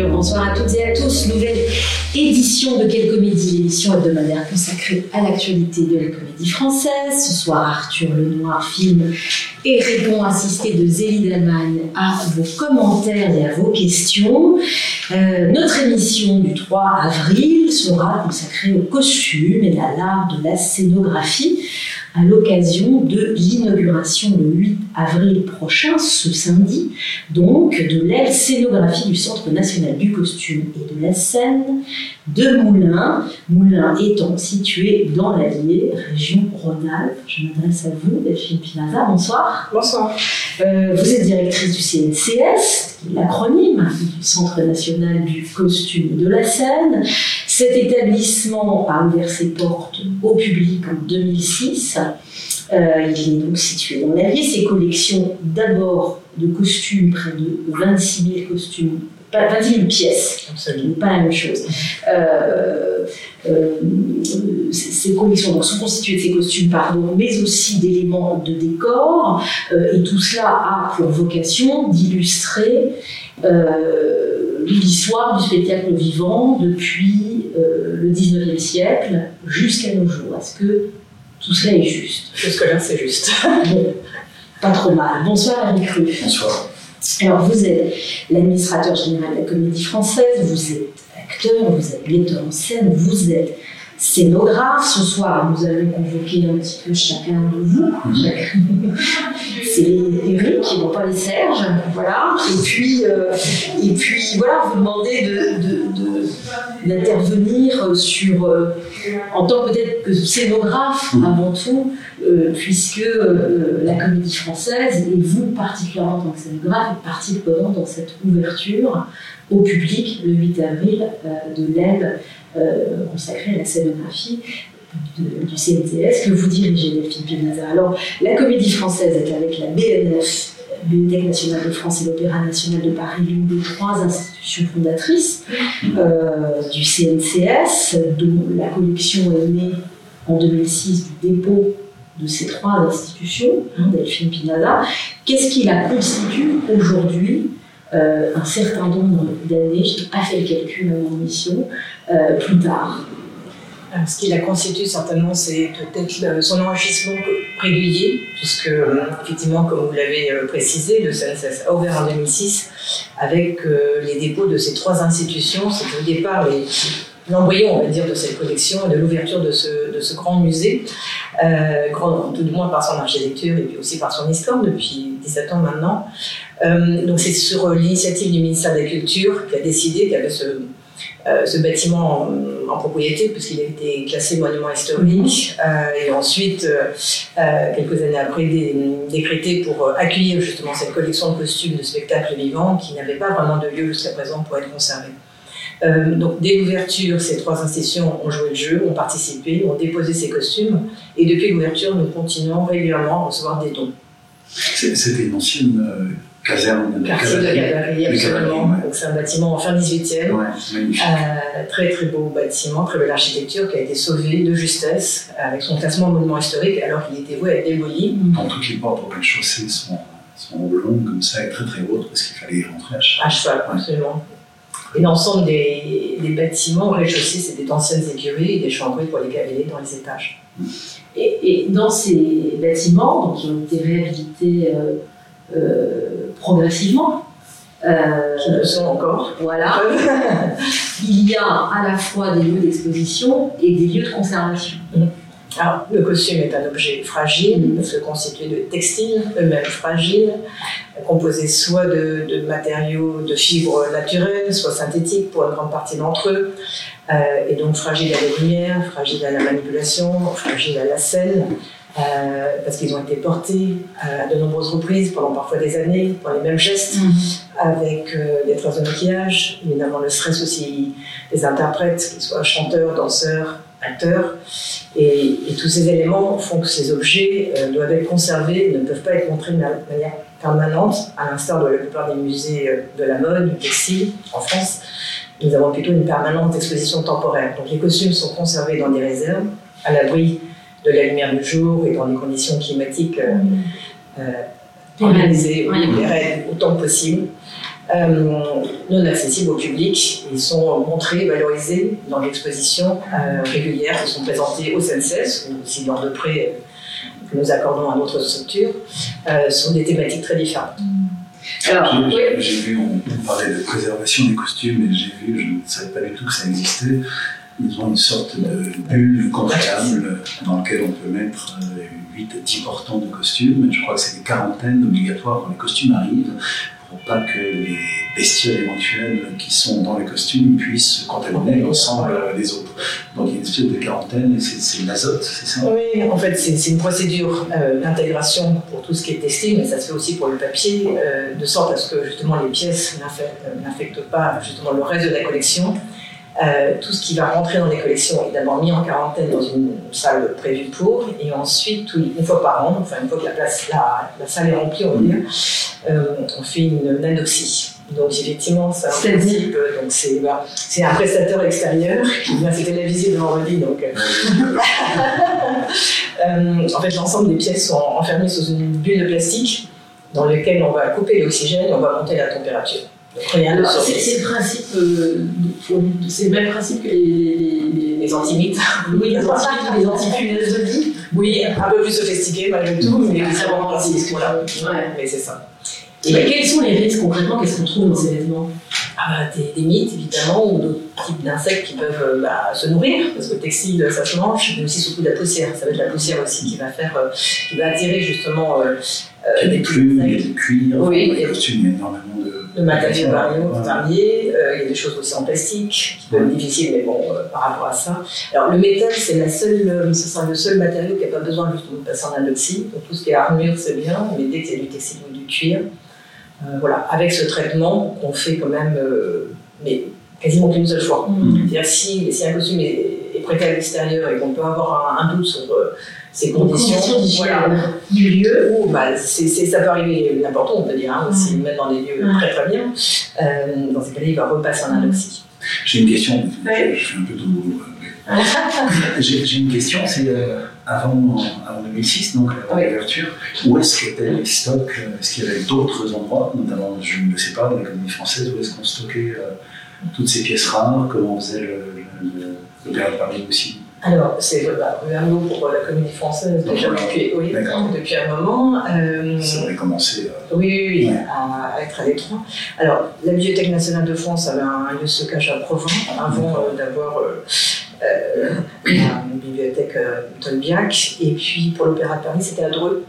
Bonsoir à toutes et à tous. Nouvelle édition de Quelle Comédie, l'émission hebdomadaire consacrée à l'actualité de la comédie française. Ce soir, Arthur Lenoir filme et répond assisté de Zélie d'Allemagne à vos commentaires et à vos questions. Euh, notre émission du 3 avril sera consacrée au costume et à l'art de la scénographie à l'occasion de l'inauguration le 8 avril prochain, ce samedi, donc de l'aile scénographie du Centre national du costume et de la scène de Moulins, Moulins étant situé dans l'Allier, région Rhône-Alpes. Je m'adresse à vous, Delphine Pinaza, bonsoir. Bonsoir. Euh, vous êtes directrice du CNCS, l'acronyme du Centre national du costume et de la scène. Cet établissement a ouvert ses portes au public en 2006. Euh, il est donc situé dans l'Allier. Ses collections d'abord de costumes, près de 26 000 costumes pas, 20 000 pièces, Absolument. pas la même chose. Euh, euh, ces collections donc, sont constituées de ces costumes, pardon, mais aussi d'éléments de décor, et tout cela a pour vocation d'illustrer l'histoire du spectacle vivant depuis le 19e siècle jusqu'à nos jours. Est-ce que tout cela est juste? Jusque-là, c'est juste? bon, pas trop mal. Bonsoir, Eric Cru. Bonsoir. Alors, vous êtes l'administrateur général de la Comédie Française, vous êtes acteur, vous êtes metteur en scène, vous êtes scénographe. Ce soir, nous allons convoquer un petit peu chacun de vous. C'est les Eric et non pas les Serge. Voilà. Et puis, euh, et puis voilà, vous demandez d'intervenir de, sur, euh, en tant peut-être que scénographe mmh. avant tout, euh, puisque la comédie française, et vous particulièrement en tant que scénographe, êtes partie prenante dans cette ouverture au public le 8 avril de l'aile euh, consacré à la scénographie du CNTS que vous dirigez, Delphine Pinaza. Alors, la comédie française est avec la BNF, Bibliothèque nationale de France et l'Opéra national de Paris, l'une des trois institutions fondatrices euh, du CNCS, dont la collection est née en 2006 du dépôt de ces trois institutions, hein, Delphine Pinaza. Qu'est-ce qui la constitue aujourd'hui? Euh, un certain nombre d'années, je n'ai pas fait le calcul en mission, euh, plus tard. Ce qui la constitue certainement, c'est peut-être son enrichissement régulier, puisque effectivement, comme vous l'avez euh, précisé, le CNSS a ouvert en 2006 avec les dépôts de ces trois institutions. C'est au départ l'embryon, on va dire, de cette collection et de l'ouverture de ce, grand musée, grand, tout du moins par son architecture et puis aussi par son histoire depuis 17 ans maintenant. Euh, donc c'est sur l'initiative du ministère de la Culture qui a décidé qu'il y avait ce, euh, ce bâtiment en, propriété, puisqu'il a été classé monument historique, euh, et ensuite, quelques années après, décrété pour accueillir justement cette collection de costumes de spectacles vivants qui n'avait pas vraiment de lieu jusqu'à présent pour être conservés. donc, dès l'ouverture, ces trois institutions ont joué le jeu, ont participé, ont déposé ces costumes, et depuis l'ouverture, nous continuons régulièrement à recevoir des dons. C'était une ancienne caserne de Quartier de cavalerie, absolument. c'est un bâtiment en fin 18e. Euh, très très beau bâtiment, très belle architecture qui a été sauvé de justesse avec son classement monument historique alors qu'il était voué à être démoli. Quand toutes les portes au rez-de-chaussée sont, sont longues comme ça et très très hautes parce qu'il fallait y rentrer à cheval. À cheval, absolument. Et l'ensemble des, des, bâtiments au rez-de-chaussée, c'est d'anciennes écuries et des chambrées pour les cavaliers dans les étages. Et, et, dans ces bâtiments, donc, qui ont été réhabilités euh, euh, progressivement. Euh, qui le sont encore. Voilà. Il y a à la fois des lieux d'exposition et des lieux de conservation. Alors, le costume est un objet fragile, il peut se constituer de textiles, eux-mêmes fragiles, composés soit de, de, matériaux de fibres naturelles, soit synthétiques pour une grande partie d'entre eux, euh, et donc fragiles à la lumière, fragiles à la manipulation, fragiles à la scène, euh, parce qu'ils ont été portés à de nombreuses reprises pendant parfois des années pour les mêmes gestes, mhm. avec euh, des traces de maquillage, évidemment le stress aussi des interprètes, qu'ils soient chanteurs, danseurs, acteurs. Et, tous ces éléments font que ces objets euh, doivent être conservés, ne peuvent pas être montrés de manière permanente, à l'instar de la plupart des musées de la mode, textile en France. Nous avons plutôt une permanente exposition temporaire. Donc les costumes sont conservés dans des réserves, à l'abri de la lumière du jour et dans des conditions climatiques euh, euh, organisées, pérennes autant que possible. non accessibles au public. Ils sont montrés, valorisés dans l'exposition régulière qui sont présentées au CNCS ou Sylvain de près que nous accordons à notre structure, sont des thématiques très différentes. J'ai vu, on, parlait de préservation des costumes, et j'ai vu, je ne savais pas du tout que ça existait. Ils ont une sorte de bulle confortable dans laquelle on peut mettre 8 à 10 portants de costumes. Je crois que c'est des quarantaines obligatoires quand les costumes arrivent pour pas que les bestioles éventuelles qui sont dans les costumes puissent contaminer l'ensemble des autres. Donc il y a une espèce de quarantaine et c'est l'azote, c'est ça? Oui, en fait c'est une procédure euh, d'intégration pour tout ce qui est testé, mais ça se fait aussi pour le papier, euh, de sorte à ce que justement les pièces n'affectent pas justement le reste de la collection. Euh, tout ce qui va rentrer dans les collections est d'abord mis en quarantaine dans une salle prévue pour, et ensuite, une fois par an, enfin une fois que la, place, la, salle est remplie, on dire, euh, on fait une nanoxie. Donc effectivement, c'est un principe, donc c'est bah, un prestataire extérieur qui vient, la visite de vendredi, donc euh, en fait l'ensemble des pièces sont enfermées sous une bulle de plastique dans laquelle on va couper l'oxygène et on va monter la température. C'est le principe, euh, c'est le même principe que les, les, les antimites. Oui, les antimites, les antipunaises de lit. Oui, un peu plus sophistiqué malgré tout, mais c'est vraiment Voilà. Ouais. Mais c'est ça. Et quels sont les risques concrètement Qu'est-ce qu'on trouve dans ces vêtements ah, bah, des, mythes évidemment, ou d'autres types d'insectes qui peuvent euh, bah, se nourrir, parce que le textile ça se mange, mais aussi surtout de la poussière. Ça va être la poussière aussi qui va faire, euh, qui va attirer justement des plumes, des cuirs, oui, des costumes, il y a énormément de matériaux variés. Euh, il y a des choses aussi en plastique qui peuvent être difficiles, mais bon, euh, par rapport à ça. Alors le métal, c'est la seule, euh, ce sera le seul matériau qui n'a pas besoin justement de passer en anoxie. Donc tout ce qui est armure, c'est bien, mais dès que c'est du textile ou du cuir, voilà, avec ce traitement, on fait quand même, mais quasiment qu'une seule fois. Mm. C'est-à-dire si, si un costume est, prêté à l'extérieur et qu'on peut avoir un, doute sur ces conditions, du lieu où bah, c'est, ça peut arriver n'importe où, on peut dire, hein, aussi, même dans des lieux très très bien. Euh, dans ces cas-là, il va repasser en anoxie. J'ai une question, je, suis un peu douloureux. j'ai, une question, c'est euh, avant, avant 2006, donc avant l'ouverture, où est-ce qu'étaient les stocks Est-ce qu'il y avait d'autres endroits, notamment, je ne sais pas, dans l'économie française, où est-ce qu'on stockait euh, toutes ces pièces rares Comment on faisait le, le, le, de Paris aussi alors, c'est bah, un mot pour la communauté française déjà depuis, oui, depuis un moment. Euh, ça avait commencé. Euh, oui, oui, oui à, être à l'étroit. Alors, la Bibliothèque nationale de France avait un, lieu de stockage à Provence avant euh, d'avoir euh, une bibliothèque Tolbiac. Et puis, pour l'Opéra de Paris, c'était à Dreux.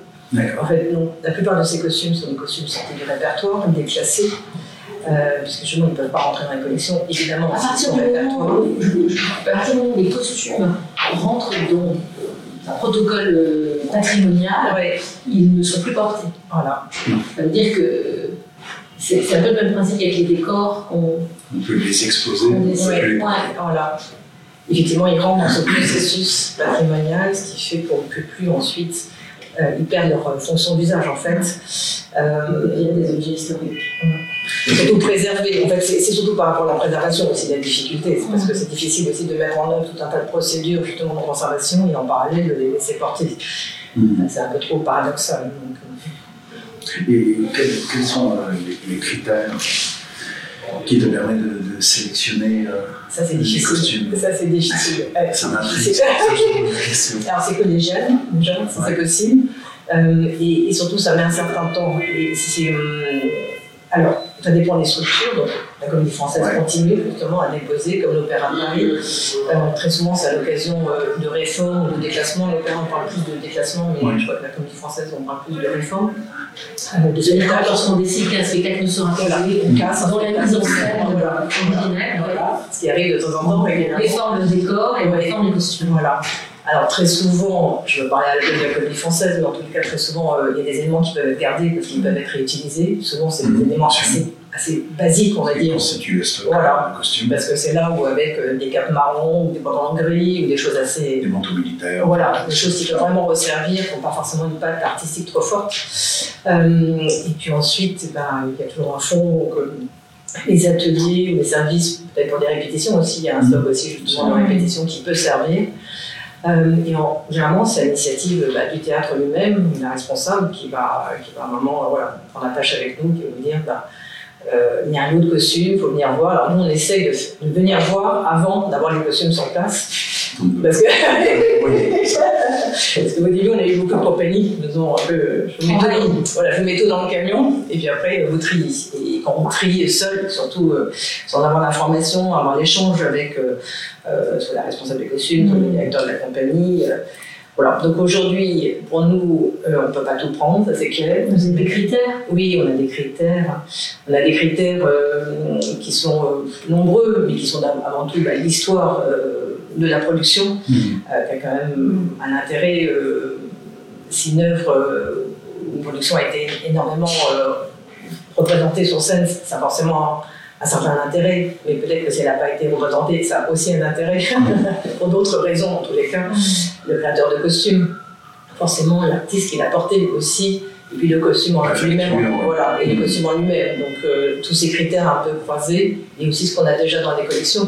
En fait, non, la plupart de ces costumes sont des costumes sortis du répertoire, déclassés. Euh, parce que justement, ils ne peuvent pas rentrer dans les collections, évidemment, à partir, du moment, où les costumes rentrent dans un protocole euh, patrimonial, ils ne sont plus portés. Voilà. Ça veut dire que c'est un peu le même principe qu'avec les décors. On, on peut les exposer. On les... voilà. Effectivement, ils rentrent dans ce processus patrimonial, ce qui fait qu'on ne peut plus ensuite euh, ils perdent leur fonction d'usage en fait. Euh, il y a des objets historiques. Surtout préserver. En fait, c'est surtout par rapport à la préservation aussi la difficulté. C'est parce que c'est difficile aussi de mettre en œuvre tout un tas de procédures justement de conservation et en parallèle de les laisser porter. Mm-hmm. C'est un peu trop paradoxal. Euh. Et quels, sont les, critères qui te permettent de, sélectionner ça, c'est difficile. Ça, c'est difficile. ça m'a Alors, c'est jeunes, les jeunes, c'est possible. Euh, et, surtout, ça met un certain temps. Et euh, alors, ça dépend des structures. Donc, la Comédie Française continue justement à déposer, comme l'Opéra de Paris. Euh, très souvent, c'est à l'occasion de réformes ou de déclassements. L'Opéra, on parle plus de déclassement, mais je crois que la Comédie Française, on parle plus de réformes. Euh, de spectacle, lorsqu'on décide qu'un spectacle ne sera pas là, on casse dans la mise en scène ordinaire, voilà. ce qui arrive de temps en temps, on réforme le décor et on réforme les costumes. Voilà. Alors très souvent, je veux parler à la comédie française, mais en tout cas très souvent, euh, il y a des éléments qui peuvent être gardés parce qu'ils peuvent être réutilisés. Souvent, c'est des mmh. éléments assez, assez basiques, on va dire. voilà. Parce que c'est là où avec euh, des capes marron, ou des pantalons gris, ou des choses assez... Des manteaux militaires. Voilà, des choses qui peuvent vraiment resservir, qui n'ont pas forcément une patte artistique trop forte. Euh, et puis ensuite, ben, il y a toujours un fond les ateliers ou les services, peut-être pour des répétitions aussi, il y a un stock aussi justement de répétitions qui peut servir. Euh, et en, généralement, c'est l'initiative bah, du théâtre lui-même, la responsable, qui va, qui va à un moment voilà, prendre la tâche avec nous, qui va nous dire bah, il y a un lot de costumes, il faut venir voir. Alors nous, on essaye de, de venir voir avant d'avoir les costumes sur place. Parce que, Parce qu'au début, on a eu beaucoup de compagnie. Disons, un peu, je, vous mets tout, voilà, je vous mets tout dans le camion, et puis après, vous triez. Et quand on trie seul, surtout euh, sans avoir l'information, avoir l'échange avec euh, euh, soit la responsable des costumes, soit le directeur de la compagnie. Euh, voilà. Donc aujourd'hui, pour nous, euh, on ne peut pas tout prendre, ça c'est clair. Vous avez des critères? Oui, on a des critères. On a des critères euh, qui sont euh, nombreux, mais qui sont avant tout bah, l'histoire de la production, Mmh. euh, qui a quand même un intérêt. euh, si une œuvre euh, ou une production a été énormément euh, représentée sur scène, ça a forcément un certain intérêt, mais peut-être que si elle n'a pas été représentée, ça a aussi un intérêt, pour d'autres raisons en tous les cas. Le créateur de costumes, forcément l'artiste qui l'a porté aussi, et puis le costume en lui-même, voilà, et le costume en lui-même. Donc euh, tous ces critères un peu croisés, et aussi ce qu'on a déjà dans les collections.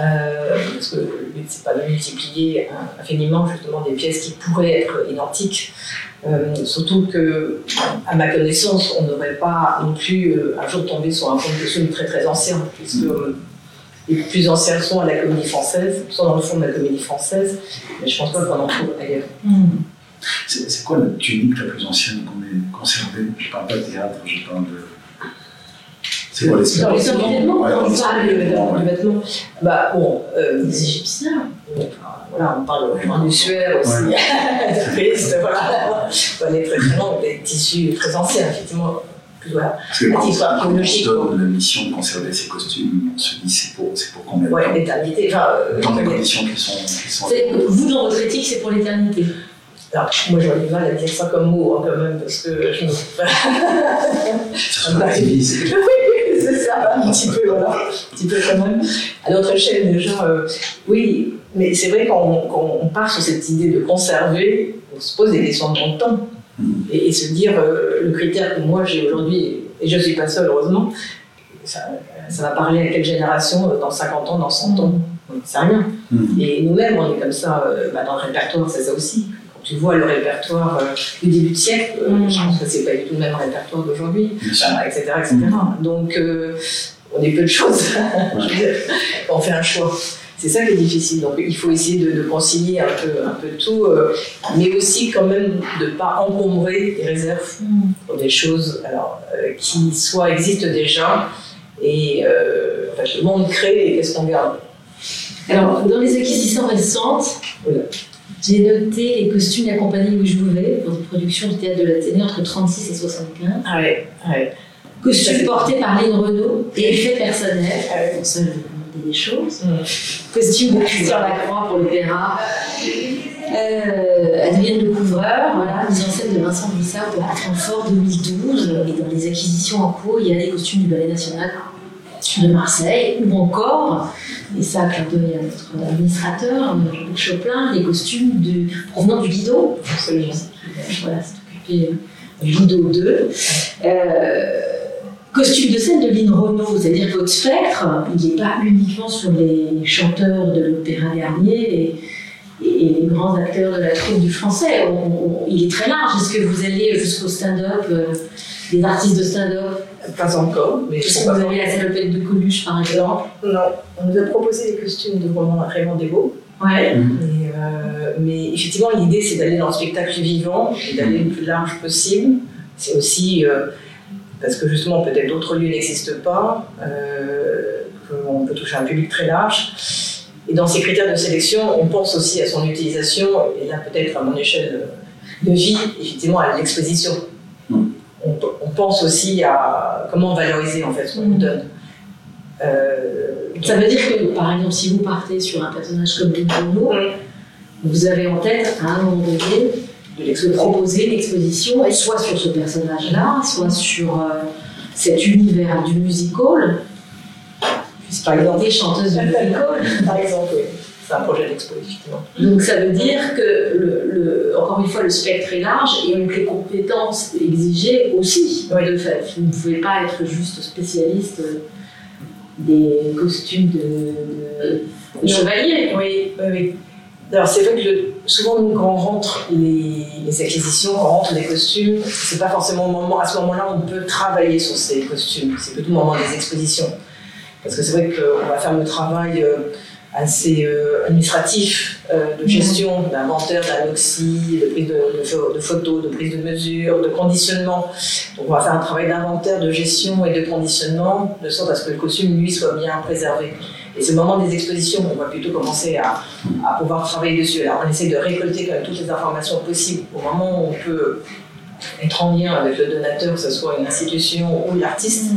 Euh, parce que le but, c'est pas de multiplier infiniment justement des pièces qui pourraient être identiques. Euh, surtout que, à ma connaissance, on n'aurait pas non plus euh, un jour tombé sur un fond de costume très très ancien, puisque euh, les plus anciens sont à la comédie française, sont dans le fond de la comédie française, mais je pense pas qu'on en trouve ailleurs. C'est c'est quoi la tunique la plus ancienne qu'on ait conservée? Je parle pas de théâtre, je parle de. C'est quoi les Dans les vêtements, Ouais, on les parle Le de- vêtement, le vêtement. Bah bon, euh, des Égyptiens. voilà, on parle vraiment du suaire aussi, de Christ, voilà. Très très loin, des tissus très anciens, effectivement. Voilà. Parce que quand, on donne la mission de conserver ces costumes, on se dit c'est pour, c'est pour combien de Ouais, temps? l'éternité. Enfin, euh, Dans des les- conditions qui sont. Qui sont Vous, dans votre éthique, c'est pour l'éternité. Alors, moi j'aurais du mal à dire ça comme mot hein, quand même, parce que je me. oui, c'est ça, un petit peu, voilà. Un petit peu quand même. À notre échelle, déjà, euh, oui, mais c'est vrai quand on, quand on part sur cette idée de conserver, on se pose des questions de temps. Mm. Et, et se dire, euh, le critère que moi j'ai aujourd'hui, et je ne suis pas seule heureusement, ça, ça va parler à quelle génération euh, dans 50 ans, dans 100 ans C'est rien. Mhm. Et nous-mêmes, on est comme ça, euh, bah, dans le répertoire, c'est ça aussi. Tu vois le répertoire euh, du début du siècle, euh, Mm. je pense que c'est pas du tout le même répertoire d'aujourd'hui, enfin, etc. etc. Donc, euh, on est peu de choses. On fait un choix. C'est ça qui est difficile. Donc, il faut essayer de, de concilier un peu, un peu tout, euh, mais aussi quand même de ne pas encombrer les réserves pour des choses alors, euh, qui soit existent déjà et euh, enfin, le monde crée et qu'est-ce qu'on garde. Alors, dans les acquisitions récentes, Voilà. J'ai noté les costumes de la compagnie Louis Jouvet pour des productions du théâtre de l'Athénée entre 36 et 75. Ah ouais, ouais. Costumes portés par Lynn Renault et effets personnels. Ah ouais. Pour ça, je vais demander des choses. Mm. Costume de Christian Lacroix pour l'opéra. Euh, Adrienne Le Couvreur, voilà, mise en scène de Vincent Brissard pour Francfort 2012. Et dans les acquisitions en cours, il y a des costumes du Ballet National de Marseille, ou encore, et ça, clin d'œil à notre administrateur, Jean-Luc Chopin, des costumes de, provenant du Guido. Absolument. Voilà, c'est occupé euh, du Guido 2. Euh, costume de scène de Lynn Renault, c'est-à-dire votre spectre, il n'est pas uniquement sur les chanteurs de l'Opéra Garnier et, et les grands acteurs de la troupe du français. On- on- il est très large. Est-ce que vous allez jusqu'au stand-up, euh, des artistes de stand-up Pas encore, mais Est-ce que vous avez la salopette de Coluche, par exemple Non, on nous a proposé des costumes de Raymond Desbeaux. Ouais. Euh, mais effectivement, l'idée, c'est d'aller dans le spectacle vivant et d'aller le plus large possible. C'est aussi euh, parce que justement, peut-être d'autres lieux n'existent pas, euh, qu'on peut toucher un public très large. Et dans ces critères de sélection, on pense aussi à son utilisation, et là peut-être à mon échelle de vie, effectivement à l'exposition. Mm. On, on pense aussi à comment valoriser en fait ce qu'on nous Mm. donne. Euh, Ça veut dire que, par exemple, si vous partez sur un personnage comme Renault, Mm. vous avez en tête, à un moment donné, de proposer une exposition, et soit sur ce personnage-là, soit sur euh, cet univers du musical, puisque Par exemple. des chanteuses de musical. Par exemple, oui. C'est un projet d'expo, effectivement. Donc ça veut dire que, le, le- encore une fois, le spectre est large et donc les compétences exigées aussi, Oui. de fait. Vous ne pouvez pas être juste spécialiste des costumes de, de- de chevalier. Oui, oui, oui. Alors c'est vrai que le- souvent, nous, quand on rentre les, les acquisitions, quand on rentre les costumes, c'est pas forcément au moment, à ce moment-là on peut travailler sur ces costumes. C'est plutôt au moment des expositions. Parce que c'est vrai qu'on va faire le travail euh, assez euh, administratif euh, de gestion d'inventaire, d'anoxie, de prise de, de, de, photos, de prise de mesures, de conditionnement. Donc on va faire un travail d'inventaire, de gestion et de conditionnement, de sorte à ce que le costume, lui, soit bien préservé. Et c'est le moment des expositions on va plutôt commencer à, à, pouvoir travailler dessus. Alors on essaie de récolter quand même toutes les informations possibles au moment où on peut être en lien avec le donateur, que ce soit une institution ou l'artiste,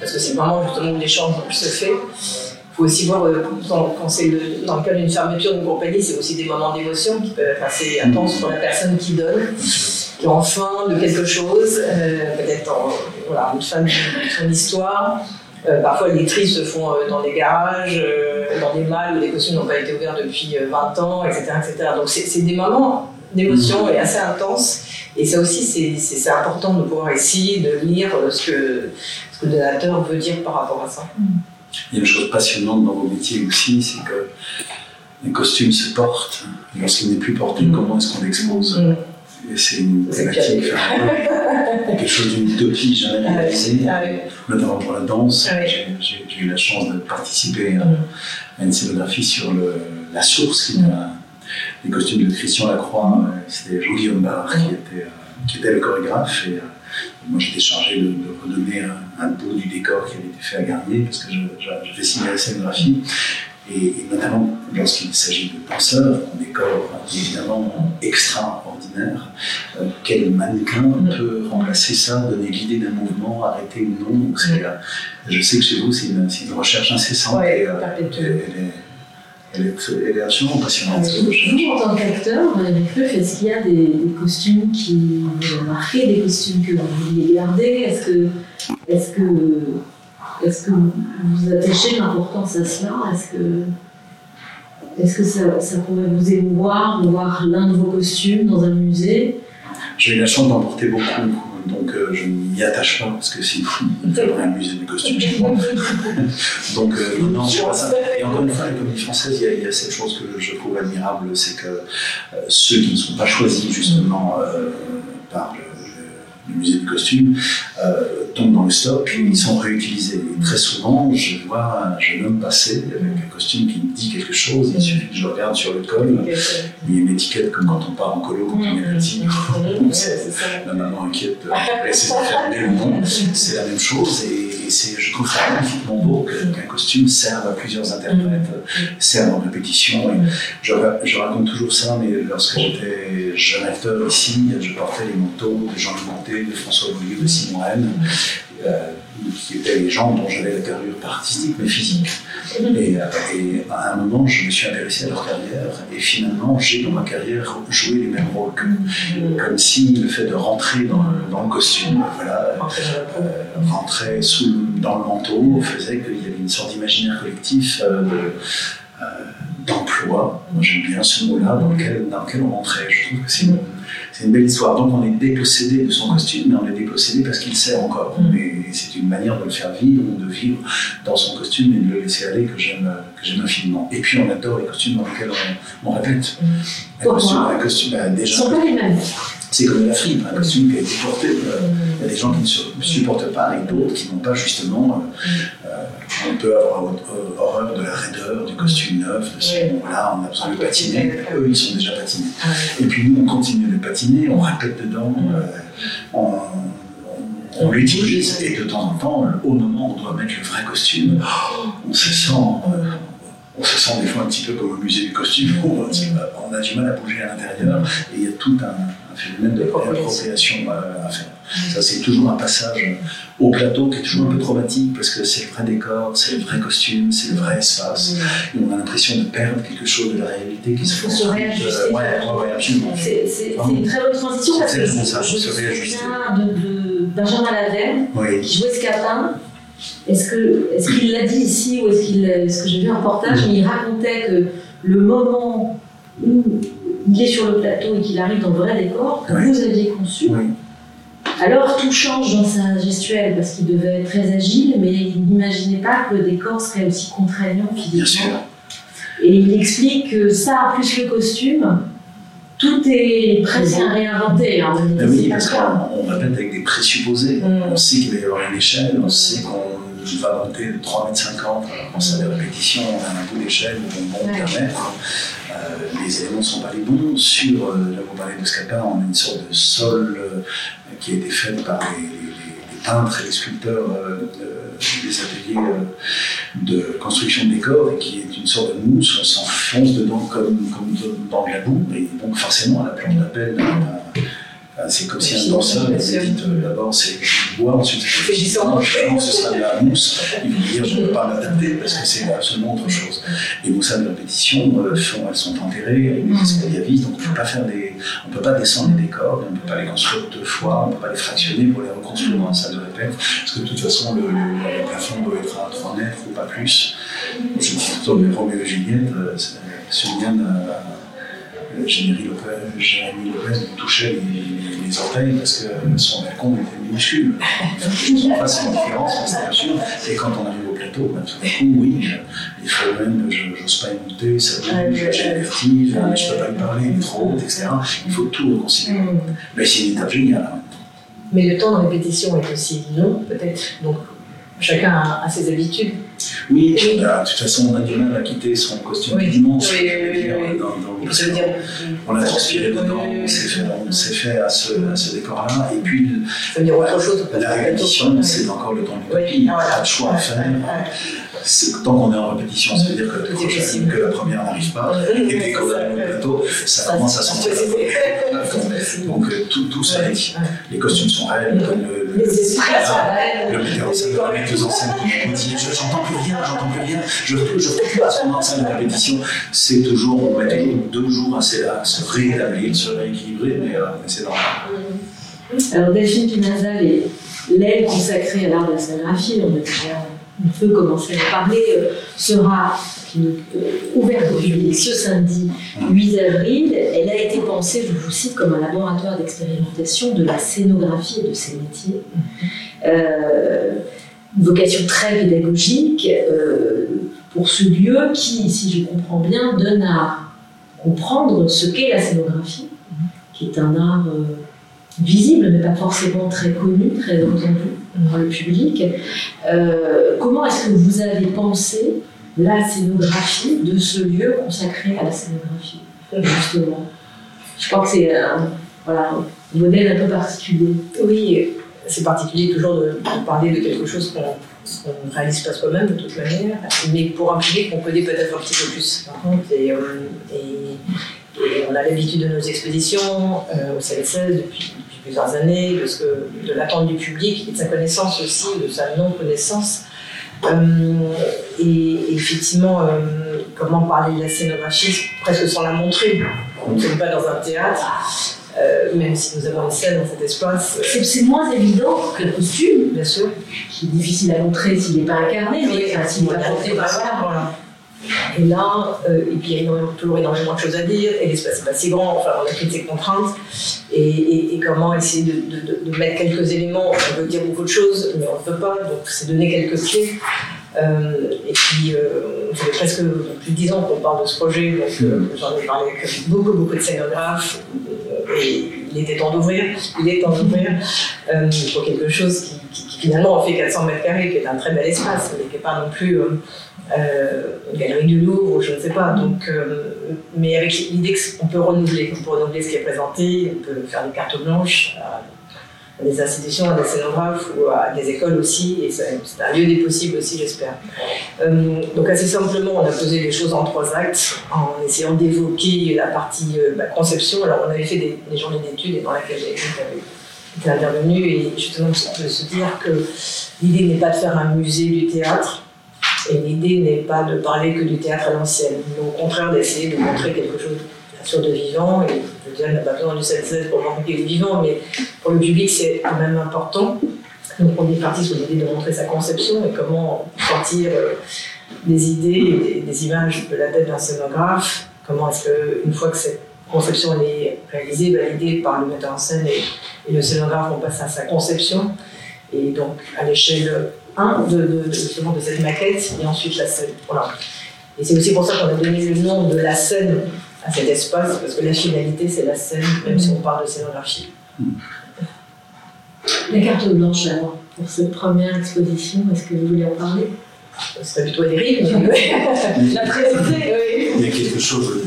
parce que c'est vraiment justement où l'échange se fait. Faut aussi voir, euh, dans, quand c'est le, dans le cas d'une fermeture d'une compagnie, c'est aussi des moments d'émotion qui peuvent être assez intenses pour la personne qui donne, qui est en fin de quelque chose, euh, peut-être en voilà, une fin de son histoire. Euh, parfois, les tris se font euh, dans des garages, euh, dans des malles où les costumes n'ont pas été ouverts depuis 20 ans, etc. etc. Donc, c'est des moments d'émotion et assez intenses. Et ça aussi, c'est important de pouvoir essayer de lire ce que, ce que le donateur veut dire par rapport à ça. Il y a une chose passionnante dans vos métiers aussi, c'est que les costumes se portent. Lorsqu'il n'est plus porté, mm. comment est-ce qu'on l'expose mm. Et c'est une thématique, quelque chose d'une utopie jamais ah réalisée, ah notamment pour la danse. Ah j'ai eu la chance de participer à, une scénographie sur le, la source, qui les costumes de Christian Lacroix. C'était Jean-Guillaume Barre qui, était, qui était le chorégraphe. Et, moi, j'étais chargé de, de redonner un, un, bout du décor qui avait été fait à Garnier, parce que je signer la scénographie. Et, et notamment lorsqu'il s'agit de penseurs, des corps évidemment extraordinaires, euh, quel mannequin mm. peut remplacer ça, donner l'idée d'un mouvement, arrêter ou non Donc, euh, Je sais que chez vous, c'est une, une, recherche incessante. Ouais, et, euh, elle, est, est, elle, est, absolument passionnante. Euh, vous, en tant qu'acteur, est-ce qu'il y a des, des, costumes qui vous ont marqué, des costumes que vous vouliez garder? Est-ce que, est que est-ce que vous attachez l'importance à cela? Est-ce que, est que ça, ça, pourrait vous émouvoir de voir l'un de vos costumes dans un musée? J'ai eu la chance d'en porter beaucoup, donc euh, je ne m'y attache pas parce que c'est fou de faire un musée de costumes chez moi. donc euh, non, c'est pas ça. Et encore une fois, la comédie française, il y, y, a cette chose que je trouve admirable, c'est que euh, ceux qui ne sont pas choisis justement euh, par le du musée du costume euh, tombent dans le stock et ils sont réutilisés. Et très souvent, je vois un jeune homme passer avec un costume qui me dit quelque chose, il suffit que je regarde sur le col, il y a une étiquette comme quand on part en colo, quand on est petit, la maman inquiète de laisser fermer le nom, c'est la même chose. Et, et je trouve ça magnifiquement beau qu'un costume serve à plusieurs interprètes, serve en répétition. Et je, je, raconte toujours ça, mais lorsque j'étais jeune acteur ici, je portais les manteaux de Jean Monté, de François Bouillou, de Simon Rennes, euh, qui étaient les gens dont j'avais la carrure artistique mais physique. Et, euh, et, à un moment, je me suis intéressé à leur carrière et finalement, j'ai dans ma carrière joué les mêmes rôles qu'eux. Comme si le fait de rentrer dans, le costume, voilà, euh, rentrer sous, dans le manteau, faisait qu'il y avait une sorte d'imaginaire collectif euh, d'emploi. Moi, j'aime bien ce mot-là dans lequel, dans lequel on rentrait. Je trouve que c'est une, belle histoire. Donc on est dépossédé de son costume, mais on est dépossédé parce qu'il sert encore. Mm. Et c'est une manière de le faire vivre ou de vivre dans son costume et de le laisser aller que j'aime, que j'aime infiniment. Et puis on adore les costumes dans lesquels on, on répète. Mm. Un costume, un costume bah, déjà. Ils sont pas les mêmes. C'est comme la frime, un costume qui a été porté. Euh, il y a des gens qui ne supportent pas et d'autres qui n'ont pas justement. Euh, euh, on peut avoir horreur de la raideur du costume neuf, de ce moment-là, on a besoin de patiner. Eux, ils sont déjà patinés. Et puis nous, on continue de patiner, on répète dedans, on, on l'utilise et de temps en temps, au moment où on doit mettre le vrai costume, on se sent on se sent des fois un petit peu comme au musée du costume, où on a du mal à bouger à l'intérieur, et il y a tout un, un phénomène de réappropriation à faire. Ça, c'est toujours un passage au plateau qui est toujours un peu traumatique, parce que c'est le vrai décor, c'est le vrai costume, c'est le vrai espace, et on a l'impression de perdre quelque chose de la réalité qui se passe. se réajuster. ouais, ouais, absolument. C'est une très bonne transition, parce que ça, je se réajuster. de, de Benjamin Laverne, oui. qui jouait Scapin, est-ce qu'il est l'a dit ici ou est-ce qu'il est-ce que j'ai vu un reportage mais il racontait que le moment où il est sur le plateau et qu'il arrive dans le vrai décor que vous aviez conçu, alors tout change dans sa gestuelle parce qu'il devait être très agile, mais il n'imaginait pas que le décor serait aussi contraignant physiquement. Et il explique que ça, plus le costume, tout est presque à réinventer. Hein, ben oui, parce qu'on répète avec des présupposés. Mm. On sait qu'il va y avoir une échelle, on sait qu'on va monter de 3,50 m, alors qu'on sait des répétitions, on a un bout d'échelle où on monte d'un mètre. Euh, les éléments ne sont pas les bons. Sur, euh, vous parlez de Scapa, on a une sorte de sol euh, qui a été fait par les, peintres et les sculpteurs des ateliers de construction de décors et qui est une sorte de mousse, on s'enfonce dedans comme, comme dans de la boue, et donc forcément la plante d'appel c'est comme si un danseur avait dit euh, d'abord c'est du bois, ensuite c'est du ce sera de la mousse. Ils vont dire je ne peux pas m'adapter parce que c'est absolument autre chose. Les mousses de répétition, euh, elles sont enterrées des escaliers à vis, donc on ne peut pas faire des, on peut pas descendre les décors, on ne peut pas les construire deux fois, on ne peut pas les fractionner pour les reconstruire dans la salle de répète, parce que de toute façon le, plafond doit être à 3 mètres ou pas plus. Je dis toujours mes premiers Juliette, euh, Julienne Jérémy Lopez, Jérémy Lopez me touchait les, les, orteils parce que son balcon était minuscule. Je ne pas si une différence, mais c'était absurde. Et quand on arrive au plateau, ben, tout d'un coup, oui, les phénomènes, je n'ose pas y monter, ça bouge, j'ai le vertige, je ne peux pas y parler, il est trop haut, etc. Il faut tout reconsidérer. Mm. Mais c'est une étape géniale. Hein. Mais le temps de répétition est aussi long, peut-être. Donc, chacun a, ses habitudes. Oui, bah, de toute façon, on a du mal à quitter son costume oui. dimanche. Oui, oui, oui, on a transpiré dedans, on s'est fait, à ce, à ce décor-là. Et puis, ça veut dire autre chose, la répétition, c'est encore le temps du tapis. Il n'y a pas de choix à faire. tant qu'on est en répétition, ça veut dire que, que la première n'arrive pas, et puis quand on arrive au plateau, ça commence à sentir Donc euh, tout, tout s'arrête. Les costumes sont réels, comme le, les sont réels. Le metteur en scène, les metteuses en scène qui dit J'entends plus rien, j'entends plus rien, je ne je plus à ce moment en salle de répétition. C'est toujours, on met deux jours à, se réétablir, se rééquilibrer, mais, euh, c'est normal. Alors Delphine Pinaza, l'aile consacrée à l'art de la scénographie, on peut commencer à parler, euh, sera euh, ouverte au public ce samedi 8 avril. Elle a été pensée, je vous cite, comme un laboratoire d'expérimentation de la scénographie et de ses métiers. Euh, vocation très pédagogique pour ce lieu qui, si je comprends bien, donne à comprendre ce qu'est la scénographie, qui est un art visible, mais pas forcément très connu, très entendu dans le public. Euh, comment est-ce que vous avez pensé la scénographie de ce lieu consacré à la scénographie, justement Je crois que c'est un, modèle un peu particulier. Oui, c'est particulier toujours de, parler de quelque chose qu'on ne réalise pas soi-même de toute manière, mais pour un public qu'on connaît peut-être un petit peu plus, par contre. Et, euh, on a l'habitude de nos expéditions euh, au CLSS depuis, plusieurs années, de, ce de l'attente du public et de sa connaissance aussi, de sa non-connaissance. Euh, et, effectivement, euh, comment parler de la scénographie presque sans la montrer. On ne pas dans un théâtre, euh, même si nous avons une scène dans cet espace. C'est moins évident que le costume, bien sûr. Qui est difficile à montrer s'il n'est pas incarné, mais s'il n'est pas porté par voilà. Et là, euh, il y a toujours énormément de choses à dire, et l'espace n'est pas si grand, enfin on a toutes ces contraintes, et, comment essayer de, mettre quelques éléments, on veut dire beaucoup de choses, mais on ne peut pas, donc c'est donner quelques clés. Euh, et puis, euh, ça fait presque plus de dix ans qu'on parle de ce projet, donc j'en ai parlé avec beaucoup, beaucoup de scénographes, et il était temps d'ouvrir, il est temps d'ouvrir pour quelque chose qui, qui, finalement fait 400 mètres carrés, qui est un très bel espace, mais qui n'est pas non plus euh, galerie du Louvre, je ne sais pas. Donc, euh, mais avec l'idée qu'on peut renouveler, on peut renouveler ce qui est présenté, on peut faire des cartes blanches à, des institutions, à des scénographes ou à des écoles aussi, et c'est un lieu des possibles aussi, j'espère. Euh, donc assez simplement, on a posé les choses en trois actes, en essayant d'évoquer la partie euh, bah, conception. Alors on avait fait des, journées d'études et dans laquelle j'ai été intervenu, et justement de se dire que l'idée n'est pas de faire un musée du théâtre, et l'idée n'est pas de parler que du théâtre à l'ancienne, mais au contraire d'essayer de montrer quelque chose de vivant. Et dire, il n'a pas besoin du 7 pour montrer est vivant, mais pour le public, c'est quand même important. Donc on est parti sur l'idée de montrer sa conception et comment sortir euh, des idées et des, images de la tête d'un scénographe. Comment est-ce qu'une fois que cette conception est réalisée, validée par le metteur en scène et le scénographe, on passe à sa conception. Et donc à l'échelle un de, de, de, cette maquette et ensuite la scène. Voilà. Et c'est aussi pour ça qu'on a donné le nom de la scène à cet espace, parce que la finalité, c'est la scène, même si on parle de scénographie. La carte blanche, alors, pour cette première exposition, est-ce que vous voulez en parler? Ce serait plutôt Eric, la présenter, oui. Il y a quelque chose,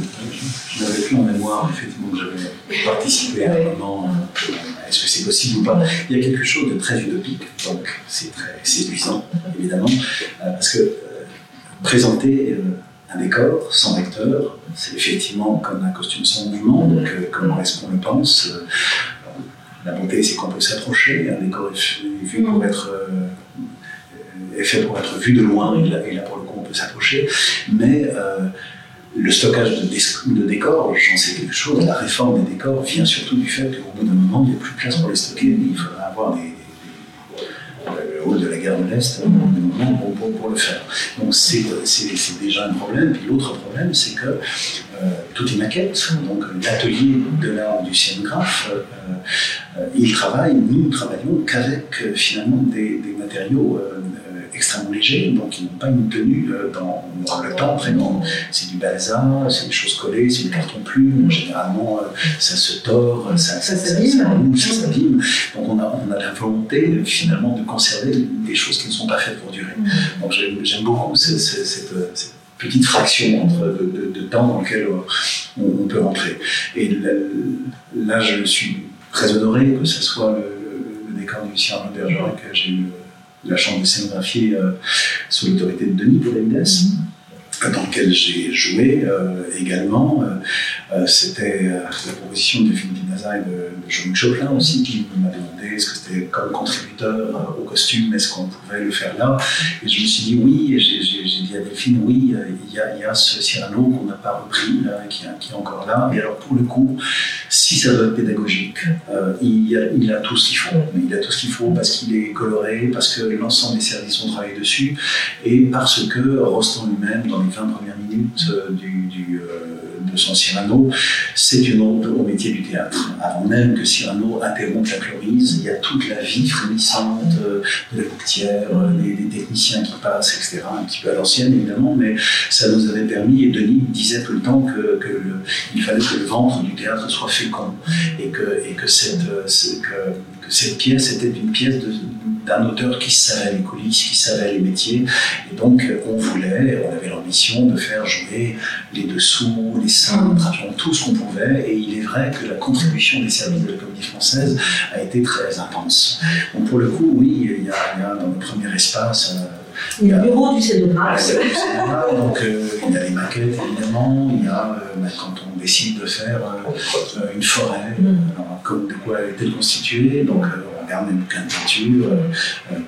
je n'avais plus en mémoire, effectivement, que j'avais participé à un moment. Est-ce que c'est possible ou pas Il y a quelque chose de très utopique, donc c'est très séduisant, évidemment, euh, parce que euh, présenter euh, un décor sans acteur, c'est effectivement comme un costume sans mouvement, donc comment est-ce qu'on le pense La beauté, c'est qu'on peut s'approcher, un décor est vu pour être est fait pour être vu de loin, et là, pour le coup on peut s'approcher, mais le stockage de, décors, j'en sais quelque chose, la réforme des décors vient surtout du fait qu'au bout d'un moment, il n'y a plus de place pour les stocker, il faudra avoir des, le hall de la guerre de l'Est pour, pour, le faire. Donc c'est déjà un problème. Puis l'autre problème, c'est que euh, tout est maquette. Donc l'atelier de l'art du scénographe, euh, euh, il travaille, nous ne travaillons qu'avec finalement des, des matériaux extrêmement légers, donc ils n'ont pas une tenue euh, dans, le temps vraiment. C'est du balsa, c'est des choses collées, c'est du carton plume, généralement euh, ça se tord, ça, ça, ça s'abîme. Donc on a, on a la volonté finalement de conserver des choses qui ne sont pas faites pour durer. Mm. Donc j'aime beaucoup cette, petite fraction entre de, temps dans lequel euh, on, peut rentrer. Et là, je suis très honoré que ce soit le, décor du Lucien Bergerac que j'ai eu la chambre de scénographie euh, sous l'autorité de Denis mm-hmm. Dans lequel j'ai joué euh, également. Euh, c'était la proposition de Philippe Dinaza et de, Jean-Luc Choplin aussi qui m'a demandé est-ce que c'était comme contributeur au costume, est-ce qu'on pouvait le faire là? Et je me suis dit oui, et j'ai dit à Delphine oui, il y a, y a ce Cyrano qu'on n'a pas repris, qui, est encore là. Et alors pour le coup, si ça doit être pédagogique, euh, il, a, tout ce qu'il faut. Il a tout ce qu'il faut parce qu'il est coloré, parce que l'ensemble des services ont travaillé dessus, et parce que Rostand lui-même, dans les 20 premières minutes euh, euh, de son Cyrano, c'est une honte au métier du théâtre. Avant même que Cyrano interrompe la chlorise, il y a toute la vie frémissante de la bouquetière, des, techniciens qui passent, etc. Un petit peu à l'ancienne, évidemment, mais ça nous avait permis, et Denis disait tout le temps que fallait que le ventre du théâtre soit fécond et que, et que, cette, pièce était une pièce d'un auteur qui savait les coulisses, qui savait les métiers. Et donc, on voulait, on avait l'ambition de faire jouer les dessous, les cintres, tout ce qu'on pouvait. Et il est vrai que la contribution des services de la comédie française a été très intense. Donc, pour le coup, oui, il y a, dans le premier espace, euh, il y a le bureau du scénographe. donc euh, il y a les maquettes évidemment, il y a euh, bah, quand on décide de faire euh, une forêt, mm. comme de quoi elle est-elle constituée, donc on regarde les bouquins de peinture,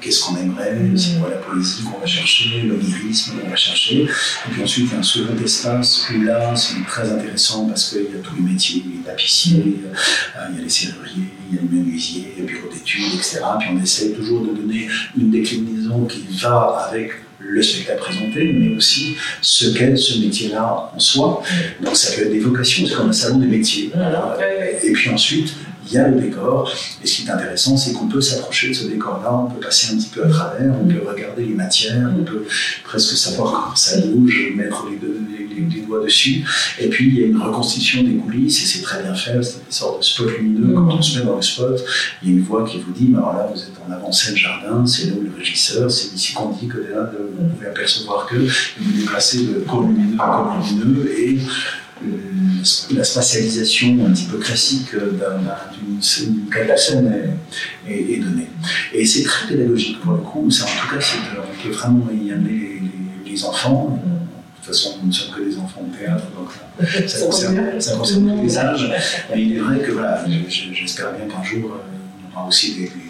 qu'est-ce qu'on aimerait, mm. c'est quoi la poésie qu'on va chercher, l'onirisme qu'on va chercher. Et puis ensuite il y a un second espace où là c'est très intéressant parce qu'il y a tous les métiers, les tapissiers, il y a les serruriers, il y a les menuisiers, les bureaux d'études, etc. Puis on essaie toujours de donner une déclinaison qui va avec le spectacle présenté, mais aussi ce qu'est ce métier-là en soi. Donc ça peut être des vocations, c'est comme un salon des métiers. Et puis ensuite, il y a le décor. Et ce qui est intéressant, c'est qu'on peut s'approcher de ce décor-là, on peut passer un petit peu à travers, on peut regarder les matières, on peut presque savoir comment ça bouge, mettre les, doigts dessus. Et puis, il y a une reconstitution des coulisses, et c'est très bien fait, c'est une sorte de spot lumineux. Quand on se met dans le spot, il y a une voix qui vous dit, alors là, vous êtes en avancée le jardin, c'est nous le régisseur, c'est ici qu'on dit que là, vous pouvez apercevoir que vous déplacez de corps lumineux à corps lumineux, et la spatialisation un petit peu classique d'une scène est, donnée. Et c'est très pédagogique pour le coup. Ça, en tout cas, on peut vraiment y amener les, enfants. De toute façon, nous ne sommes que des enfants de théâtre, donc ça, concerne, ça concerne tous les âges. Mais il est vrai que voilà, j'espère bien qu'un jour, euh, il y aura aussi des, des,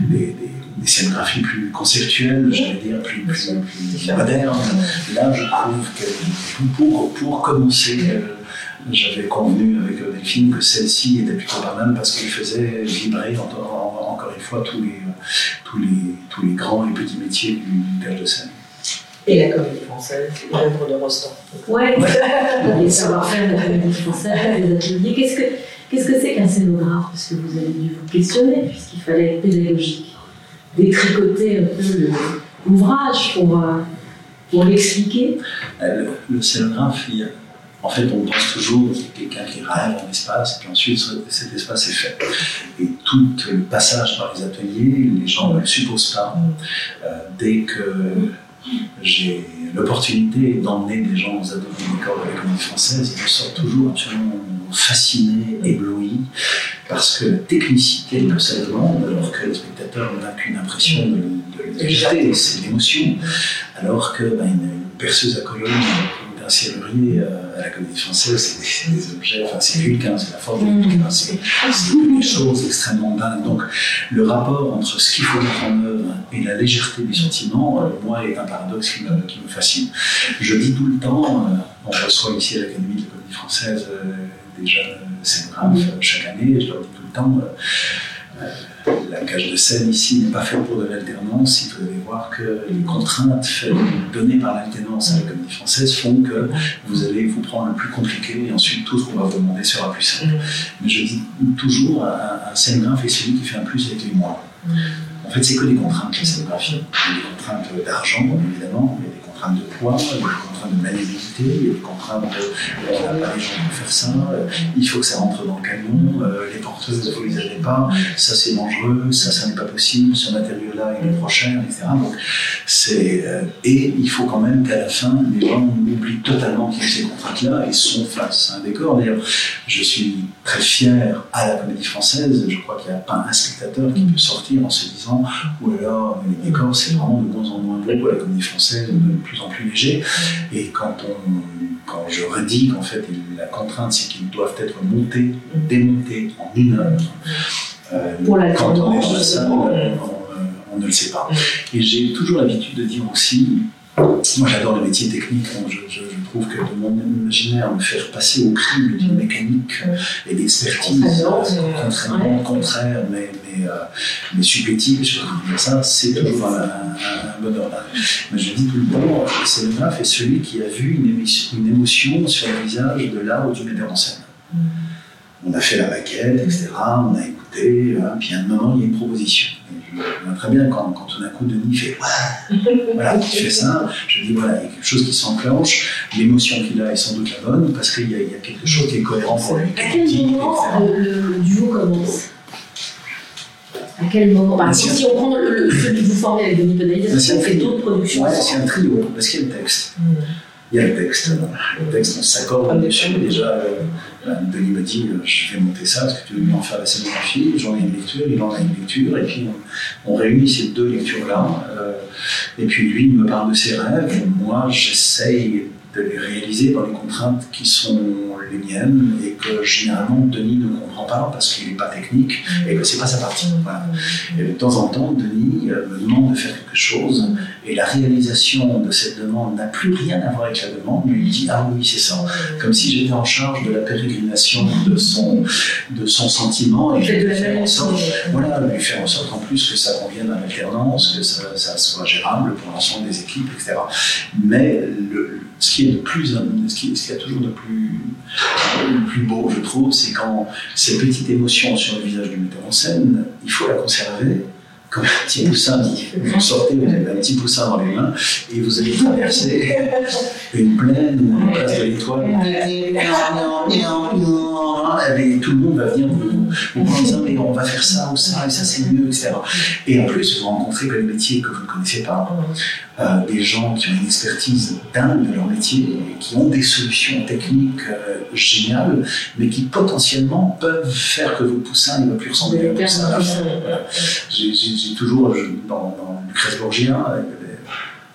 des scénographies plus conceptuelles, j'allais dire, plus, plus, plus modernes. Là, je trouve que pour, pour commencer, euh, j'avais convenu avec Delphine que celle-ci était plutôt pas mal parce qu'elle faisait vibrer encore une fois tous les, tous, les, tous les grands et petits métiers du théâtre de scène. Et la comédie française, l'œuvre de Rostand. Ouais, les savoir-faire de la comédie française, les ateliers. Qu'est-ce que qu'est-ce que c'est qu'un scénographe Parce que vous avez dû vous questionner, puisqu'il fallait être pédagogique détricoter un peu l'ouvrage pour, euh, pour l'expliquer euh, Le, scénographe, En fait, on pense toujours quelqu'un qui rêve en espace, puis ensuite cet espace est fait. Et tout le passage par les ateliers, les gens ne le supposent pas. Euh, dès que j'ai l'opportunité d'emmener des gens aux ateliers corps de la française, ils ressortent toujours absolument fascinés, éblouis, parce que la technicité que ça demande, alors que le spectateur n'a qu'une impression de, de, légèreté, c'est l'émotion, alors que ben, une, perceuse à colonne d'un serrurier euh, à la comédie française, c'est des, objets, enfin c'est quelqu'un, c'est la forme de quelqu'un, c'est des choses extrêmement dingues. Donc le rapport entre ce qu'il faut mettre en œuvre et la légèreté du sentiment, euh, moi, est un paradoxe qui me, qui me, fascine. Je dis tout le temps, euh, on reçoit ici à l'Académie de la comédie française des jeunes scénographes chaque année, et je leur dis tout le temps, la cage de scène ici n'est pas faite pour de l'alternance. Il faut voir que les contraintes données par l'alternance à la comédie française font que vous allez vous prendre le plus compliqué et ensuite tout ce qu'on va vous demander sera plus simple. Mais je dis toujours, un, scénographe est celui qui fait un plus avec les moins. En fait, c'est que des contraintes, la scénographie. Des contraintes d'argent, évidemment, mais des contraintes de poids, des contraintes de maniabilité, il des contraintes de on n'a pas les gens pour faire ça, euh, il faut que ça rentre dans le camion, euh, les porteuses, vous les avez pas, ça c'est dangereux, ça, ça n'est pas possible, ce matériau-là il est trop cher, etc. Donc, c'est, euh, et il faut quand même qu'à la fin, les gens oublient totalement qu'il y a ces contraintes-là et sont face à un décor. D'ailleurs, je suis très fier à la comédie française, je crois qu'il n'y a pas un spectateur qui peut sortir en se disant, ou alors les décors c'est vraiment de moins en moins beau pour la comédie française, de plus en plus léger. Et quand, on, quand je redis qu'en fait la contrainte c'est qu'ils doivent être montés, démontés en une heure, euh, quand on est sur ça, on, on, ne le sait pas. Et j'ai toujours l'habitude de dire aussi, moi j'adore le métier technique, je, je, trouve que de mon imaginaire, me faire passer au crible d'une mécanique et d'expertise contrairement contraire, mais mais, euh, mais subjective, je peux dire ça, c'est toujours un, un, bonheur. Mais je dis tout le temps, le scénographe est celui qui a vu une, émotion sur le visage de l'art ou du metteur en scène. Mm. On a fait la maquette, etc., on a écouté, hein, puis à un moment, il y a une proposition. je vois très bien quand, quand tout d'un coup Denis fait voilà, tu fais ça, je dis voilà, il y a quelque chose qui s'enclenche, l'émotion qu'il a est sans doute la bonne, parce qu'il y, y, a quelque chose qui est cohérent pour lui. À quel moment le duo commence? À quel moment bah, si, si, on prend le, celui que vous formez avec Denis est-ce qu'on fait d'autres productions Ouais, c'est un trio, parce qu'il y a le texte. Mm. Il y a le texte. Le texte, on s'accorde dessus. Déjà, euh, Denis me dit euh, Je vais monter ça, est-ce que tu veux en faire la scénographie J'en ai une lecture, il en a une lecture, et puis on, on réunit ces deux lectures-là. Euh, et puis lui, il me parle de ses rêves, moi, j'essaye de les réaliser dans les contraintes qui sont les miennes et que généralement Denis ne comprend pas parce qu'il n'est pas technique et que c'est pas sa partie. Et de temps en temps, Denis euh, me demande de faire quelque chose et la réalisation de cette demande n'a plus rien à voir avec la demande, mais il dit ah oui c'est ça, comme si j'étais en charge de la pérégrination de son de son sentiment et de faire en sorte, voilà, lui faire en sorte en plus que ça convienne à l'alternance, que ça, ça, soit gérable pour l'ensemble des équipes, etc. Mais le, ce qui est le plus, ce qui, ce qui a toujours de plus, le plus beau, je trouve, c'est quand ces petites émotions sur le visage du metteur en scène, il faut la conserver comme un petit poussin. Vous sortez, vous avez un petit poussin dans les mains et vous allez traverser une plaine ou une place de l'étoile. Et tout le monde va venir dire mais on va faire ça ou ça et ça c'est mieux, etc. Et en plus, vous rencontrez les métiers que vous ne connaissez pas, euh, des gens qui ont une expertise dingue de leur métier, et qui ont des solutions techniques euh, géniales, mais qui potentiellement peuvent faire que votre poussin ne va plus ressembler à un poussin. J'ai toujours, dans, dans Lucrèce Borgia, euh,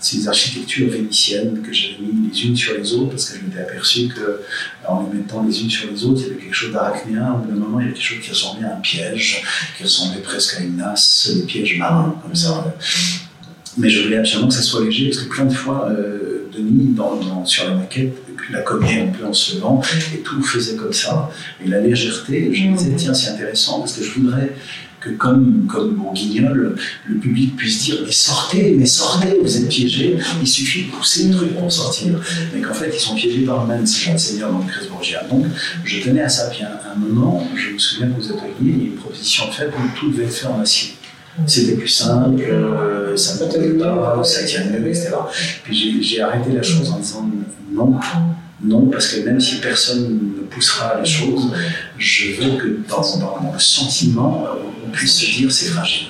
ces architectures vénitiennes que j'avais mis les unes sur les autres parce que je m'étais aperçu que en les mettant les unes sur les autres, il y avait quelque chose d'arachnéen. Au bout d'un moment, il y avait quelque chose qui ressemblait à un piège, qui ressemblait presque à une nasse, des pièges marins, comme ça. Mais je voulais absolument que ça soit léger, parce que plein de fois, euh, Denis, dans, sur la maquette, la cognait un peu en se levant, et tout faisait comme ça. Et la légèreté, je me disais, tiens, c'est intéressant, parce que je voudrais que comme, comme Bourguignol, le public puisse dire mais sortez, mais sortez, vous êtes piégés, il suffit de pousser le truc pour sortir. Mais qu'en fait, ils sont piégés par eux-mêmes, ces Seigneur dans le Borgia. Donc, je tenais à ça. Puis à un moment, je me souviens que vous ateliers, il y a une proposition faite où tout devait être fait en acier. C'était plus simple, euh, ça ne pas, ça tient mieux, etc. Puis j'ai arrêté la chose en disant non, Non, parce que même si personne ne poussera les choses, je veux que dans, dans le sentiment, on puisse se dire c'est fragile.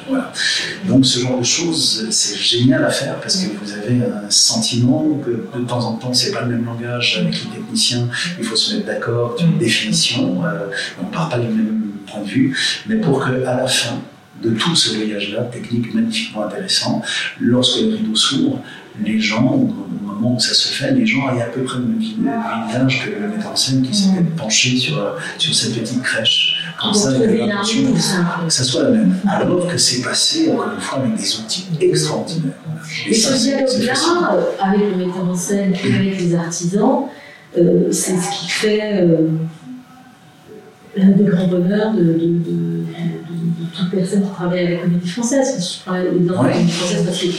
Donc ce genre de choses, c'est génial à faire parce que vous avez un sentiment que de temps en temps, c'est pas le même langage avec les techniciens, il faut se mettre d'accord une définition, euh, on ne part pas du même point de vue, mais pour que à la fin, de tout ce voyage-là, technique magnifiquement intéressant, lorsque le rideau s'ouvre, les gens, au moment où ça se fait, les gens aient à peu près le même visage que le metteur en scène qui mm. penché sur, sur cette petite crèche. Comme ça, que ça soit la même. Alors que c'est passé, encore une fois, avec des outils extraordinaires. Et, ce dialogue-là, avec le metteur en scène et avec les artisans, euh, c'est ce qui fait euh, l'un des grands bonheurs de, de, de, de, toute personne qui travaille avec la comédie française. Je travaille dans la comédie française parce qu'il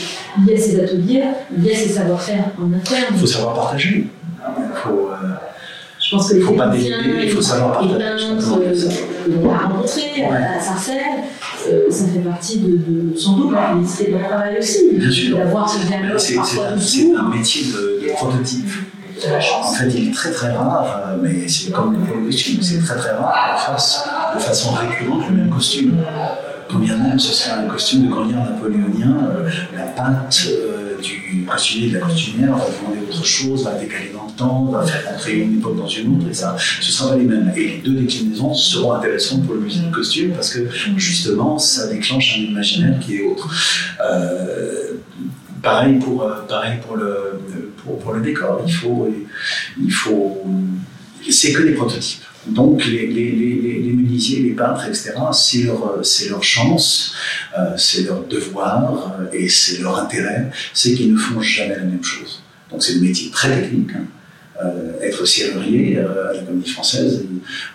y a ces ateliers, il y a ces savoir-faire en interne. Il faut savoir partager. Il faut, euh, je pense que il ne faut pas il faut savoir partager. Les euh, a rencontrés à Sarcelles, euh, ça fait partie de, sans doute la félicité de travail aussi. Bien sûr. D'avoir ce dialogue. C'est un, métier de, de prototype. En fait, il est très très rare, euh, mais c'est comme le costume, c'est très très rare qu'on fasse de façon récurrente le même costume. Quand bien même ce serait un costume de grenier napoléonien, euh, la peintre euh, du costumier de la costumière va demander autre chose, va décaler dans le temps, va faire entrer une époque dans une autre, et ça, ce sera pas les mêmes. Et les deux déclinaisons seront intéressantes pour le musée de costume parce que justement, ça déclenche un imaginaire qui est autre. pareil pour, pareil pour le, pour, le décor. Il faut, il faut, c'est que des prototypes. Donc les, les, les, les menuisiers, les peintres, etc., c'est leur, c'est leur chance, euh, c'est leur devoir euh, et c'est leur intérêt, c'est qu'ils ne font jamais la même chose. Donc c'est un métier très technique. Hein. Euh, être serrurier euh, à la Comédie Française,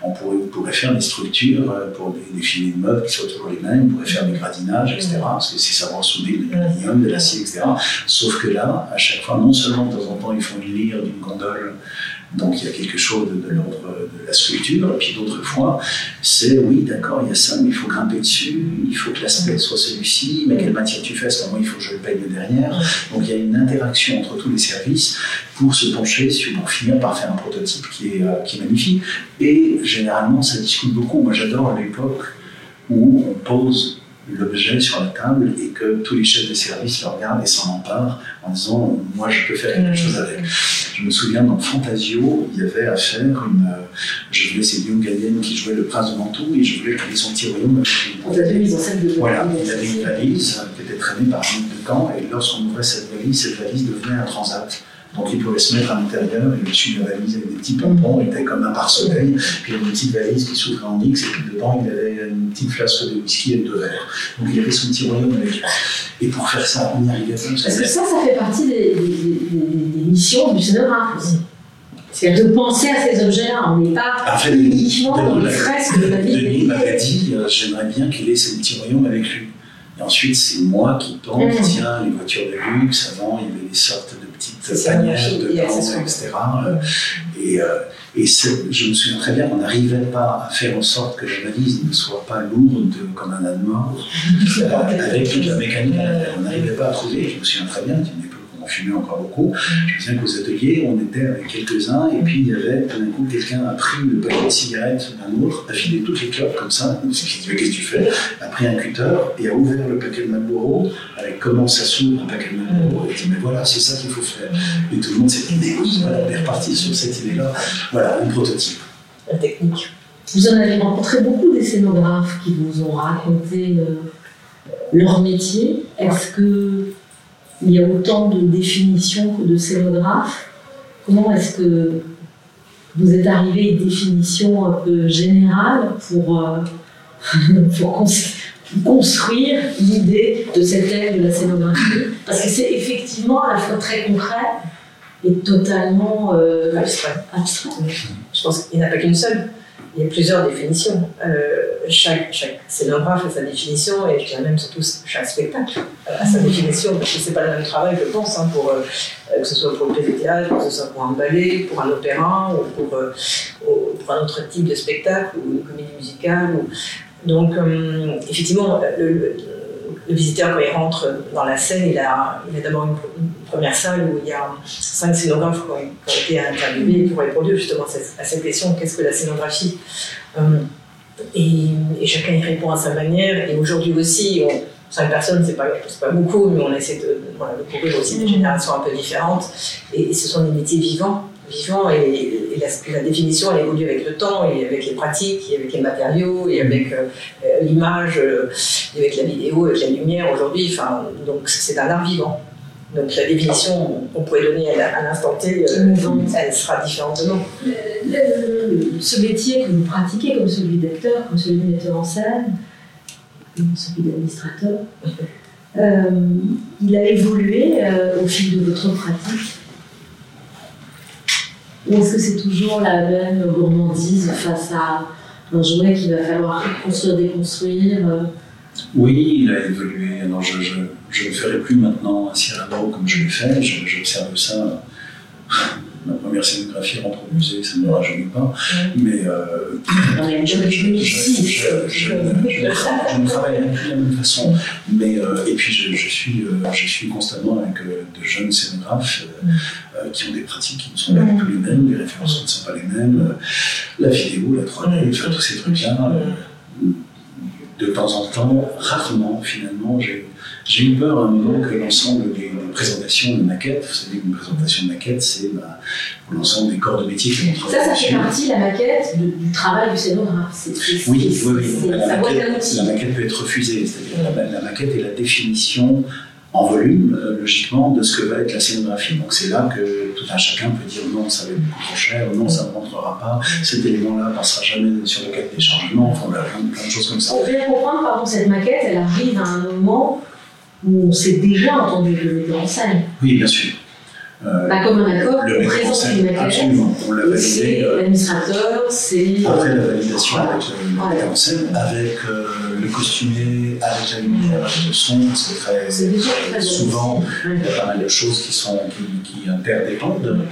on pourrait, pourrait faire des structures euh, pour des, des, filets de meubles qui soient toujours les mêmes, on pourrait faire des gradinages, etc. Parce que c'est savoir souder de l'aluminium, de l'acier, etc. Sauf que là, à chaque fois, non seulement de temps en temps, ils font une lyre d'une gondole donc il y a quelque chose de, l'ordre de la sculpture. Et puis d'autres fois, c'est oui, d'accord, il y a ça, mais il faut grimper dessus, il faut que l'aspect soit celui-ci, mais quelle matière tu fais, comment il faut que je le peigne derrière. Donc il y a une interaction entre tous les services pour se pencher sur, pour finir par faire un prototype qui est, euh, qui est magnifique. Et généralement, ça discute beaucoup. Moi j'adore l'époque où on pose l'objet sur la table et que tous les chefs de service le regardent et s'en emparent en disant Moi, je peux faire quelque chose avec. Je me souviens dans Fantasio, il y avait à faire une. Euh, je voulais, c'est Guillaume Gallienne qui jouait le prince de Mantoue et je voulais qu'il ait son petit royaume avec une de Voilà, il avait une valise qui était traînée par un de camp et lorsqu'on ouvrait cette valise, cette valise devenait un transat. Donc il pouvait se mettre à l'intérieur et dessus de la valise avec des petits pompons, il était comme un pare-soleil. Puis il y avait une petite valise qui s'ouvrait en X et puis dedans il avait une petite flasque de whisky et de verre. Donc il avait son petit royaume avec lui. Et pour faire ça, on y arrivait pas. Parce que ça, ça fait partie des, missions du scénographe aussi. C'est de penser à ces objets-là. On n'est pas uniquement dans les fresques de la vie. Denis m'avait dit euh, j'aimerais bien qu'il ait ce petit royaume avec lui. Et ensuite, c'est moi qui pense, mmh. tiens, les voitures de luxe, avant, il y avait des sortes de petites panières dedans, etc. Et, euh, et je me souviens très bien qu'on n'arrivait pas à faire en sorte que la valise ne soit pas lourde comme un âne mort, euh, avec toute la mécanique On n'arrivait pas à trouver, je me souviens très bien, fumait encore beaucoup. Je me souviens qu'aux ateliers, on était avec quelques-uns, et puis il y avait, tout d'un coup, quelqu'un a pris le paquet de cigarettes d'un autre, a filé toutes les clopes comme ça, il dit Qu'est-ce que tu fais A pris un cutter et a ouvert le paquet de Marlboro avec comment ça s'ouvre un paquet de Marlboro, et dit Mais voilà, c'est ça qu'il faut faire. Et tout le monde s'est dit Mais oui, voilà, on est reparti sur cette idée-là. Voilà, un prototype. La technique. Vous en avez rencontré beaucoup des scénographes qui vous ont raconté euh, leur métier. Est-ce que il y a autant de définitions que de scénographes. Comment est-ce que vous êtes arrivé à une définition un peu générale pour, euh, pour construire l'idée de cette aide de la scénographie? Parce que c'est effectivement à la fois très concret et totalement euh, abstrait. Je pense qu'il n'y en a pas qu'une seule il y a plusieurs définitions. Euh, chaque, chaque scénographe a sa définition et je dirais même surtout chaque spectacle a sa définition parce que c'est pas le même travail, je pense, hein, pour, euh, que ce soit pour le pièce théâtre, que ce soit pour un ballet, pour un opéra ou pour, euh, un autre type de spectacle ou une comédie musicale. Donc, effectivement, le, visiteur, quand il rentre dans la scène, il a, il une, première salle où il y a cinq scénographes qui ont, été interviewés et qui ont répondu justement à cette question qu'est-ce que la scénographie et, chacun y répond à sa manière. Et aujourd'hui aussi, on, cinq personnes, c'est pas, pas beaucoup, mais on essaie de, voilà, de couvrir aussi des mmh. générations un peu différentes. Et, ce sont des métiers vivants, vivants et, la, définition, elle évolue avec le temps, et avec les pratiques, et avec les matériaux, et avec euh, euh, l'image, euh, et avec la vidéo, avec la lumière aujourd'hui. Enfin, donc c'est un art vivant. Donc la définition qu'on pourrait donner à l'instant T, mmh. elle sera différente demain. ce métier que vous pratiquez, comme celui d'acteur, comme celui de metteur en scène, celui d'administrateur. Euh, il a évolué euh, au fil de votre pratique Ou est-ce que c'est toujours la même gourmandise face à un jouet qu'il va falloir construire, déconstruire euh? Oui, il a évolué. Alors je, je, ne ferai plus maintenant un Cyrano comme je l'ai fait. J'observe ça ma première scénographie rentre au musée, ça ne me rajeunit pas. Mais je, ne travaille plus de la même façon. Mais, euh, et puis je, suis, euh, je suis constamment avec euh, de jeunes scénographes qui ont des pratiques qui ne sont pas du tout les mêmes, les références ne sont pas les mêmes, la vidéo, la 3D, enfin, tous ces trucs-là. de temps en temps, rarement finalement, j'ai j'ai eu peur à un moment que l'ensemble des, présentations de maquettes, vous savez qu'une présentation de maquette, c'est bah, l'ensemble des corps de métier qui vont travailler. Ça, ça fait partie, la maquette, du travail du scénographe. oui, oui, oui. La maquette, la maquette, peut être refusée, c'est-à-dire la, la, maquette est la définition en volume, euh, logiquement, de ce que va être la scénographie. Donc c'est là que tout un chacun peut dire non, ça va être beaucoup trop cher, non, ça ne rentrera pas, cet élément-là ne passera jamais sur le cas de déchargement, enfin, plein, plein de choses comme ça. On peut comprendre, pardon, cette maquette, elle arrive à un moment où on s'est déjà entendu le metteur en scène. Oui, bien sûr. Euh, bah, comme un accord, on présente une maquette. Absolument, on l'a validé. Euh, l'administrateur, c'est. Après la validation avec le metteur en scène, avec euh, le costumier, avec la lumière, avec le son, c'est très. très souvent, il y a pas mal de choses qui, sont, qui, qui interdépendent.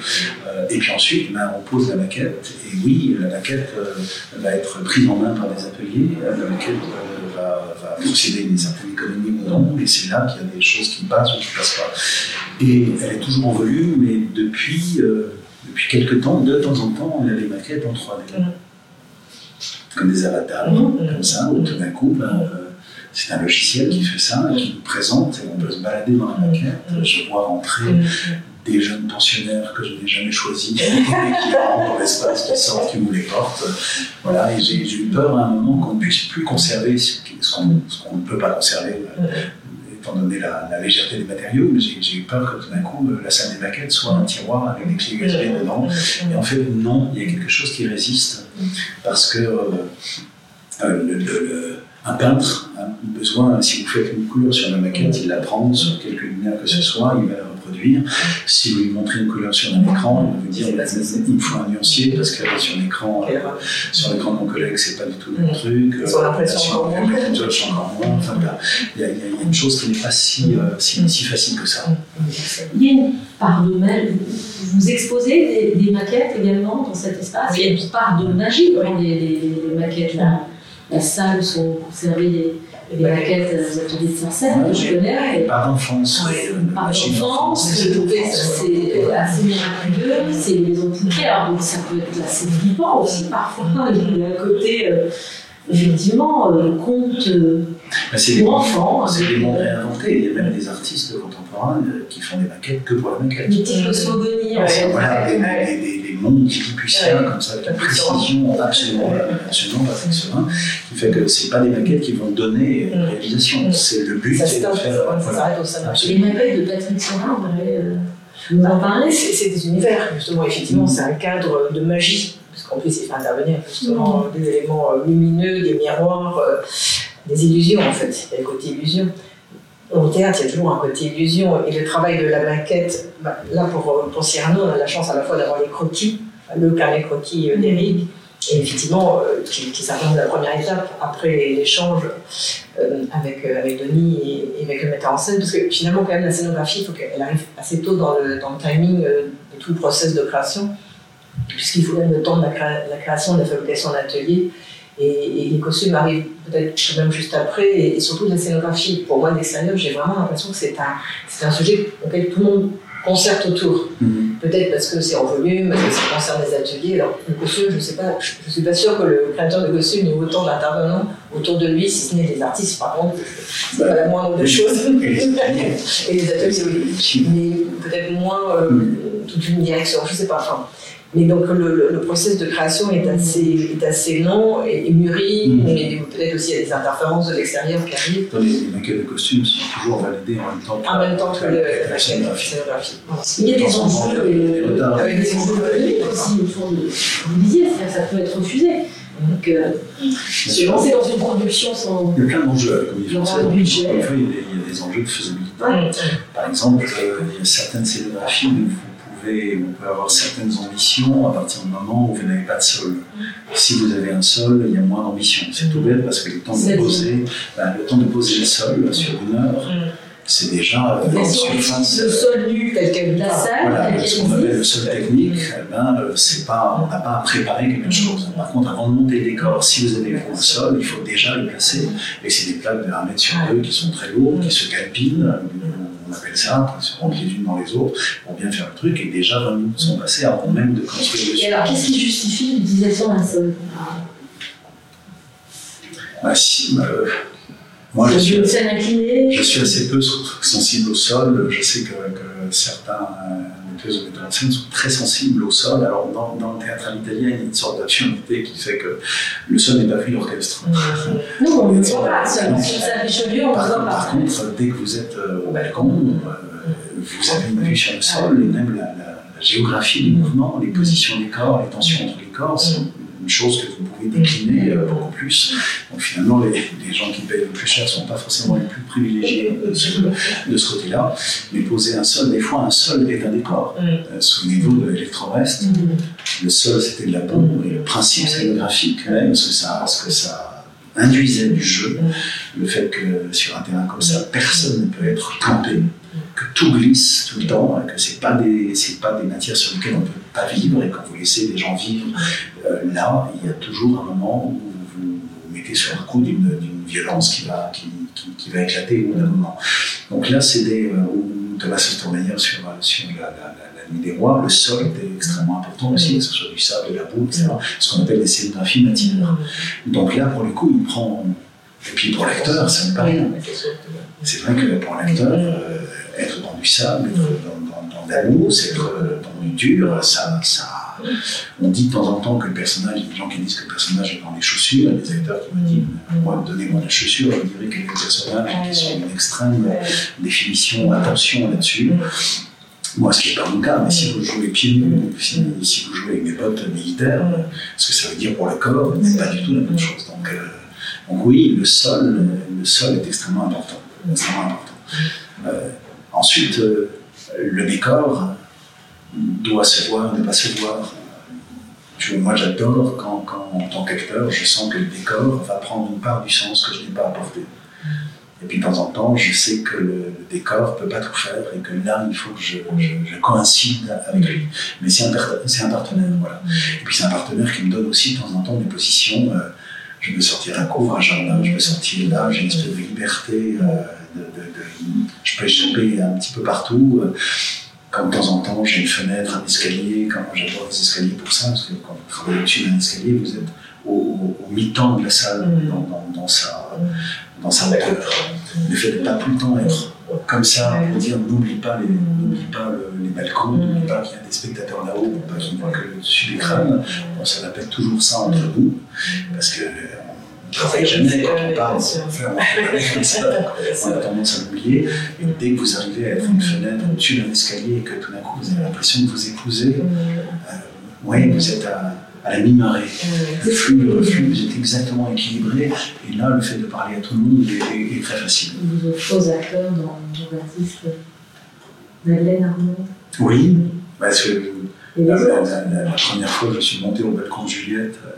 et puis ensuite, ben, on pose la maquette. Et oui, la maquette va être prise en main par des ateliers. La maquette va, va posséder une certaine économie ou non, et c'est là qu'il y a des choses qui passent ou qui ne passent pas. Et elle est toujours en volume, mais depuis, euh, depuis quelques temps, de temps en temps, on a des maquettes en 3D. Comme des avatars, mmh. comme ça, où tout d'un coup, ben, euh, c'est un logiciel qui fait ça, qui nous présente, et on peut se balader dans la maquette. Je vois rentrer des jeunes pensionnaires que je n'ai jamais choisis, qui rentrent dans l'espace, qui sortent, qui nous les portent. Voilà, et j'ai eu peur à un moment qu'on ne puisse plus conserver ce qu'on ne peut pas conserver, euh, étant donné la, légèreté des matériaux, mais j'ai eu peur que tout d'un coup, euh, la salle des maquettes soit un tiroir avec des clés USB dedans. Et en fait, non, il y a quelque chose qui résiste, parce que euh, un peintre a besoin, si vous faites une couleur sur la maquette, il la prend sur quelque lumière que ce soit, il va si vous lui montrez une couleur sur un écran, il va vous dire il me faut un nuancier parce que sur l'écran, euh, sur l'écran de mon collègue, c'est pas du tout le même truc. Sur l'impression encore moins. Enfin, il y, a une chose qui n'est pas si, euh, si, facile que ça. Il y a une part de Vous exposez des, maquettes également dans cet espace? Il y a une part de magie dans les, maquettes. La, la salle sont conservées les maquettes des ateliers de Sarcelles, que je connais. Par d'enfance. Par d'enfance, c'est assez miraculeux, c'est les maisons poupées, alors donc ça peut être assez flippant aussi parfois. Il y a un côté, euh, effectivement, euh, conte euh, pour enfants. C'est des mondes réinventés. Il y a même des artistes contemporains qui font des maquettes que pour la maquette. Des petites cosmogonies. Voilà, des mondes lilliputiens, comme ça, avec la précision absolument, absolument pas qui fait que c'est pas des maquettes qui vont donner une réalisation. C'est le but, c'est de faire. Voilà, les maquettes de Patrick Sorin, on aurait. Euh, vous en parler C'est des univers, justement, effectivement, c'est un cadre de magie, parce qu'en plus, il fait intervenir justement mm. des éléments euh, lumineux, des miroirs, euh, des illusions en fait, il y a le côté illusion. Au théâtre, il y a toujours un côté illusion. Et le travail de la maquette, bah, là pour, pour Cyrano, on a la chance à la fois d'avoir les croquis, le carnet croquis euh, d'Éric, et effectivement, euh, qui, qui de la première étape après l'échange euh, avec, avec Denis et, avec le metteur en scène, parce que finalement, quand même, la scénographie, il faut qu'elle arrive assez tôt dans le, timing de tout le process de création, puisqu'il faut même le temps de la, création, de la fabrication d'atelier. Et, les costumes arrivent peut-être même juste après, et, surtout la scénographie. Pour moi, d'extérieur, j'ai vraiment l'impression que c'est un, un sujet auquel tout le monde concerte autour. Mhm. Peut-être parce que c'est en volume, parce que ça concerne les ateliers. Alors, le costume, je ne sais pas, je ne suis pas sûre que le créateur de costume ait autant d'intervenants autour de lui, si ce n'est des artistes, par contre. C'est pas la moindre des choses. Et les ateliers, oui. Mais peut-être moins euh, toute une direction, je ne sais pas. Enfin, mais donc le, le, processus de création est assez, est assez long et, mûri, mmh. mais peut-être aussi il y a des interférences de l'extérieur qui arrivent. Les, maquettes de costumes sont toujours validées en même temps que, en même temps que, la, scénographie. Il y a des enjeux, euh, des enjeux aussi autour de. Vous disiez, ça peut être refusé. Donc, euh, se lancer dans une production sans. Il y a plein d'enjeux avec le budget. Il y a des enjeux de faisabilité. Par exemple, euh, il y a certaines scénographies où on peut avoir certaines ambitions à partir du moment où vous n'avez pas de sol. Si vous avez un sol, il y a moins d'ambition. C'est tout bête parce que le temps de poser, ben, le temps de poser le sol sur une heure, c'est déjà euh, surface. Le sol nu tel quel la salle, voilà, ce qu'on appelle le sol technique, eh ben, euh, pas, on n'a pas à préparer quelque chose. Par contre, avant de monter le décor, si vous avez un sol, il faut déjà le placer. Et c'est des plaques de 1 mètre sur 2 qui sont très lourdes, qui se calpinent on appelle ça, rentrent les unes dans les autres pour bien faire le truc, et déjà 20 minutes sont passées avant même de construire le Et alors, qu'est-ce qui justifie l'utilisation d'un sol bah, si, euh, moi, je suis, je suis, assez peu sensible au sol. Je sais que, certains metteuses et metteurs en scène sont très sensibles au sol. Alors, dans, dans le théâtre italien, il y a une sorte d'absurdité qui fait que le sol n'est pas pris d'orchestre. Non, on ne voit pas. Si Richelieu, on par, par contre, dès que vous êtes euh, au balcon, euh, vous avez une vue sur le sol et même la, la, la géographie du mouvement, les positions des corps, les tensions entre les corps une chose que vous pouvez décliner euh, beaucoup plus. Donc finalement, les, gens qui payent le plus cher ne sont pas forcément les plus privilégiés de ce, côté-là. Mais poser un sol, des fois, un sol est un décor. Mm. Euh, souvenez-vous de l'électro-rest. Mm. Le sol, c'était de la bombe. Et le principe scénographique, même, ce que ça, ce que ça induisait du jeu, mm. le fait que sur un terrain comme ça, personne ne peut être campé que tout glisse tout le temps, que ce pas des pas des matières sur lesquelles on ne peut pas vivre et quand vous laissez les gens vivre euh, là, il y a toujours un moment où vous vous mettez sur le coup d'une violence qui va qui, qui, va éclater au bout d'un moment. Donc là, c'est des euh, Thomas Sotomayor sur sur la, la, la, nuit des rois, le sol est extrêmement important aussi, que ce soit du sable, de la boue, etc. Ce qu'on appelle des scénographies matières. Donc là, pour le coup, il prend et puis pour l'acteur, ça ne pas rien. C'est vrai que pour l'acteur, euh, être dans du sable, être dans, dans, dans de la mousse, être dans du dur, ça, ça, on dit de temps en temps que le personnage, il y a des gens qui disent que le personnage est dans les chaussures, il y a des acteurs qui me disent, moi, donnez-moi la chaussure, je dirais que les personnages qui sont d'une extrême définition, attention là-dessus. Moi, ce qui n'est pas mon cas, mais si vous jouez pieds nus, si, si, vous jouez avec des bottes militaires, ce que ça veut dire pour le corps, c'est pas du tout la même chose. Donc, euh, donc oui, le sol, le sol est extrêmement important. Extrêmement important. Euh, ensuite, euh, le décor doit se voir, ne pas se voir. moi, j'adore quand, quand, en tant qu'acteur, je sens que le décor va prendre une part du sens que je n'ai pas apporté. Et puis de temps en temps, je sais que le, décor ne peut pas tout faire et que là, il faut que je, coïncide avec lui. Mais c'est un, partenaire, voilà. Et puis c'est un partenaire qui me donne aussi de temps en temps des positions. Euh, je peux sortir un couvrage là, je peux sortir là, j'ai une espèce de liberté. Euh, de, je peux échapper un petit peu partout. Euh, comme de temps en temps, j'ai une fenêtre, un escalier. Quand j'adore les escaliers pour ça, parce que quand vous travaillez au-dessus d'un escalier, vous êtes au, mi-temps de la salle, mm. dans, sa, dans sa hauteur. Le fait de ne pas tout le temps être comme ça, pour dire n'oublie pas les, n'oublie pas les balcons, n'oublie pas qu'il y a des spectateurs là-haut, pas qu'ils ne voient que le dessus des crânes. On se répète toujours ça entre nous, parce que ne travaille jamais quand on parle, on a tendance à l'oublier. Et dès que vous arrivez à être une fenêtre au-dessus d'un escalier et que tout d'un coup vous avez l'impression de vous épouser, euh, oui, vous êtes à, à la mi-marée. Le flux, le reflux, vous êtes exactement équilibré. Et là, le fait de parler à tout le monde est, très facile. Vous êtes faux acteur dans l'artiste Madeleine Arnaud Oui, parce que la, la, première fois, je suis monté au balcon de Juliette euh,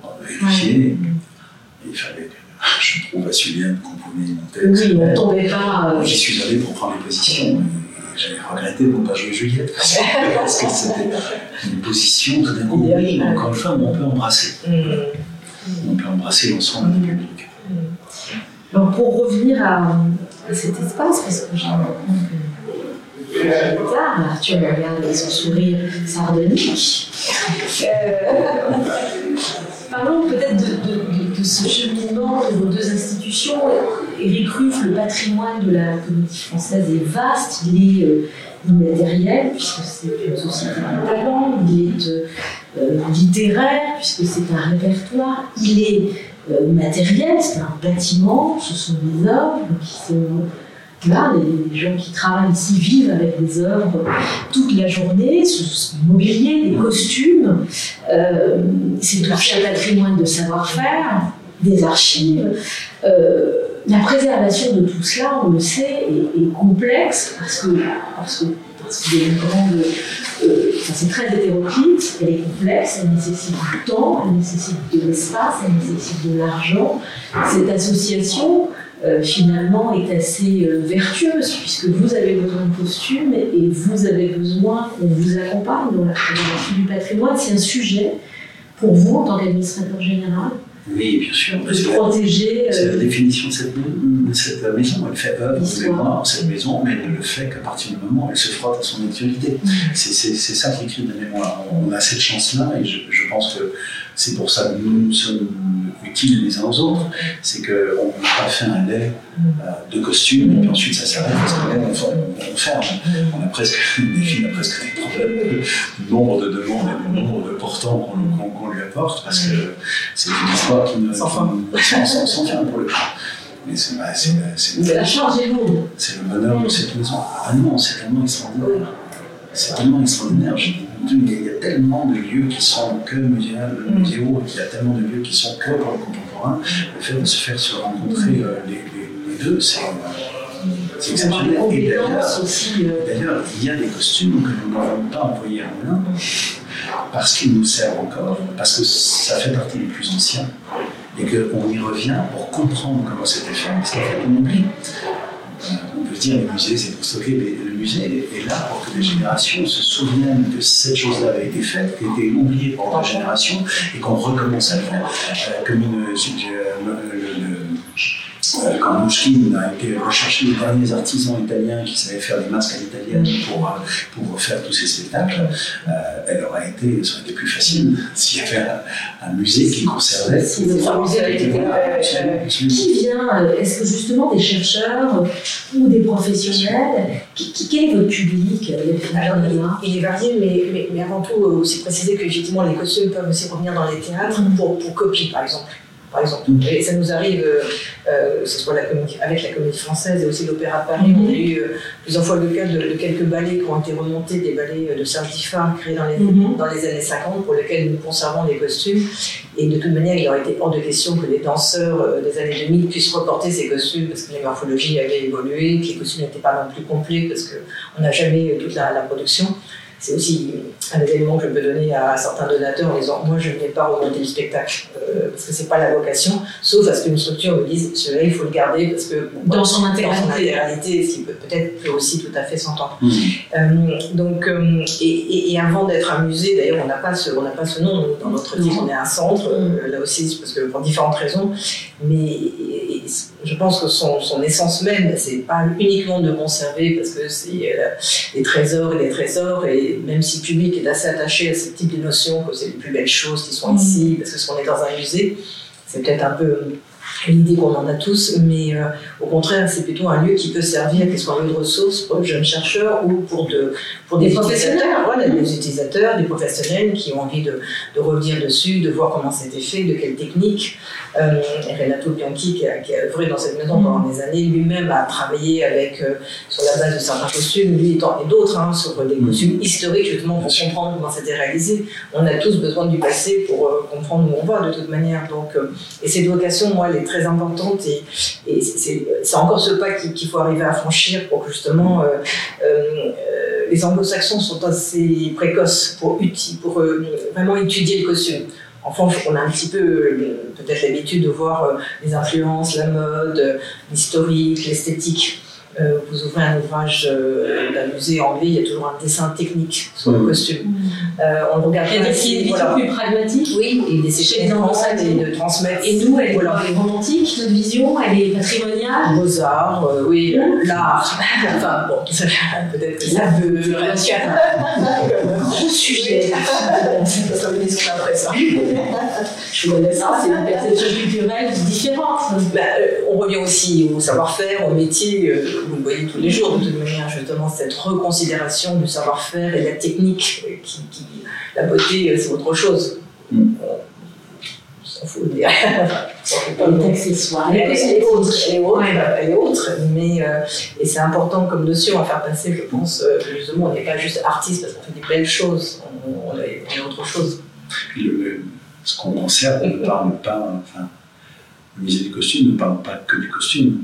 pour vérifier. Il fallait que je trouve à Juliette qu'on pouvait y monter. Oui, on ne tombait pas. J'y suis allé pour prendre les positions j'avais regretté de ne pas jouer Juliette parce que c'était une position tout d'un coup, oui, encore une fois, on peut embrasser. Mm. on peut embrasser l'ensemble du public. Alors pour revenir à, cet espace, parce que j'ai me regarde avec son sourire sardonique. Euh, parlons peut-être de, de, ce cheminement de vos deux institutions. Éric Ruff, le patrimoine de la comédie française est vaste, il est euh, immatériel, puisque c'est une société de talent, il est euh, littéraire, puisque c'est un répertoire, il est euh, matériel, c'est un bâtiment, ce sont des œuvres qui sont là, les, gens qui travaillent ici vivent avec des œuvres toute la journée, ce mobilier, des costumes, euh, c'est tout un patrimoine de savoir-faire, des archives. Euh, la préservation de tout cela, on le sait, est, complexe parce que, parce que, parce euh, c'est très hétéroclite, elle est complexe, elle nécessite du temps, elle nécessite de l'espace, elle nécessite de l'argent. Cette association, euh, finalement, est assez euh, vertueuse, puisque vous avez besoin de costumes et vous avez besoin qu'on vous accompagne dans la préservation du patrimoine. C'est un sujet pour vous, en tant qu'administrateur général, oui, bien sûr. Protéger. C'est la définition de cette, maison. Elle fait œuvre de mémoire, cette maison, mais elle ne le fait qu'à partir du moment où elle se frotte à son actualité. Mm. C'est ça qui écrit de la mémoire. On a cette chance-là et je, je pense que c'est pour ça que nous sommes utiles les uns aux autres. C'est qu'on n'a pas fait un lait euh, de costume et puis ensuite ça s'arrête parce que là on, ferme. On a presque, des filles a presque des problèmes du nombre de demandes et du nombre de portants qu'on lui apporte parce que c'est une histoire qui ne. Sans fin. Sans, fin pour le coup. Mais c'est la charge est lourde. C'est le bonheur de cette maison. Ah non, c'est tellement extraordinaire. C'est tellement extraordinaire. Il y a tellement de lieux qui sont que muséaux, mm. il y a tellement de lieux qui sont que pour le contemporain. Le fait de se faire se rencontrer euh, les, deux, c'est exceptionnel. Et euh, d'ailleurs, il y a des costumes que nous n'avons pas envoyés à Moulin parce qu'ils nous servent encore, parce que ça fait partie des plus anciens et qu'on y revient pour comprendre comment c'était fait. Parce qu'en fait, on oublie peut dire le musée c'est pour stocker, mais le musée est là pour que les générations se souviennent que cette chose-là avait été faite, qui a été oubliée par d'autres générations, et qu'on recommence à le faire. Euh, comme une, euh, quand Mouchkine a été rechercher les derniers artisans italiens qui savaient faire des masques à l'italienne pour, euh, pour faire tous ces spectacles, euh, elle aurait été, ça aurait été plus facile s'il y avait un, musée qui conservait. Si notre musée avait été Qui vient Est-ce que justement des chercheurs ou des professionnels Quel est votre public Alors, il, est varié, mais, mais, mais avant tout, aussi préciser que effectivement les costumes peuvent aussi revenir dans les théâtres pour, pour copier, par exemple par exemple. Et ça nous arrive, euh, euh, ce soit la avec la comédie française et aussi l'Opéra de Paris, on a eu euh, plusieurs fois le cas de, quelques ballets qui ont été remontés, des ballets de Diffard créés dans les, mhm. dans les années 50, pour lesquels nous conservons des costumes. Et de toute manière, il aurait été hors de question que les danseurs des années 2000 puissent reporter ces costumes, parce que les morphologies avaient évolué, que les costumes n'étaient pas non plus complets, parce qu'on n'a jamais toute la, la production c'est aussi un des éléments que je peux donner à certains donateurs en disant moi je ne vais pas remonter le spectacle euh, parce que c'est pas la vocation, sauf à ce qu'une structure me dise celui-là il faut le garder parce que dans, son intégralité, ce qui peut peut-être aussi tout à fait s'entendre. Mmh. Euh, donc euh, et, avant d'être un musée, d'ailleurs on n'a pas ce on n'a pas ce nom dans notre titre, on est un centre mmh. là aussi parce que pour différentes raisons, mais je pense que son, son essence même c'est pas uniquement de conserver parce que c'est les trésors et les trésors et même si le public est assez attaché à ce type de notions, que c'est les plus belles choses qui sont ici, parce que qu'on est dans un musée, c'est peut-être un peu l'idée qu'on en a tous, mais euh, au contraire, c'est plutôt un lieu qui peut servir, qu'il soit un lieu de ressources pour les jeunes chercheurs ou pour, de, pour des, professionnels, voilà, des utilisateurs, des professionnels qui ont envie de, de revenir dessus, de voir comment c'était fait, de quelles techniques. Euh, Renato Bianchi, qui a, qui a, œuvré dans cette maison pendant des années, lui-même a travaillé avec, euh, sur la base de certains costumes, lui et d'autres, hein, sur des mm. costumes historiques, justement pour comprendre comment c'était réalisé. On a tous besoin du passé pour comprendre où on va, de toute manière. Donc, et cette vocation, moi, elle est très importante et, et c'est encore ce pas qu'il faut arriver à franchir pour que justement euh, euh, les anglo-saxons sont assez précoces pour, pour euh, vraiment étudier le costume. En France, on a un petit peu peut-être l'habitude de voir les influences, la mode, l'historique, l'esthétique. Euh, vous ouvrez un ouvrage euh, d'un musée anglais, il y a toujours un dessin technique sur le Mhm. costume. Mm. Euh, on le regarde Il y a des voilà. plus pragmatiques. Oui, et d'essayer de et de transmettre. Et nous, elle est, voilà. elle est romantique, notre vision, elle est patrimoniale? Beaux-arts, euh, oui, l'art. enfin, bon, ça, peut-être que ça La peut. Gros sujet. Ça une émission après ça. Je connais ça, c'est une perception culturelle différente. Bah, euh, on revient aussi au savoir-faire, au métier, euh, vous le voyez tous les jours de toute manière, justement, cette reconsidération du savoir-faire et de la technique, euh, qui, qui- la beauté, c'est autre chose. Mm. On fout de dire. On s'en fout pas, Elle est mais- accessoire. Elle est, elle est autre, elle est autre, Ouais. elle est autre, mais euh, et c'est important comme notion à faire passer, je pense, euh, justement, on n'est pas juste artiste parce qu'on fait des belles choses, on, on est, on est autre chose. Puis le- le- ce qu'on conserve ne parle pas, enfin, le musée du costume ne parle pas que du costume.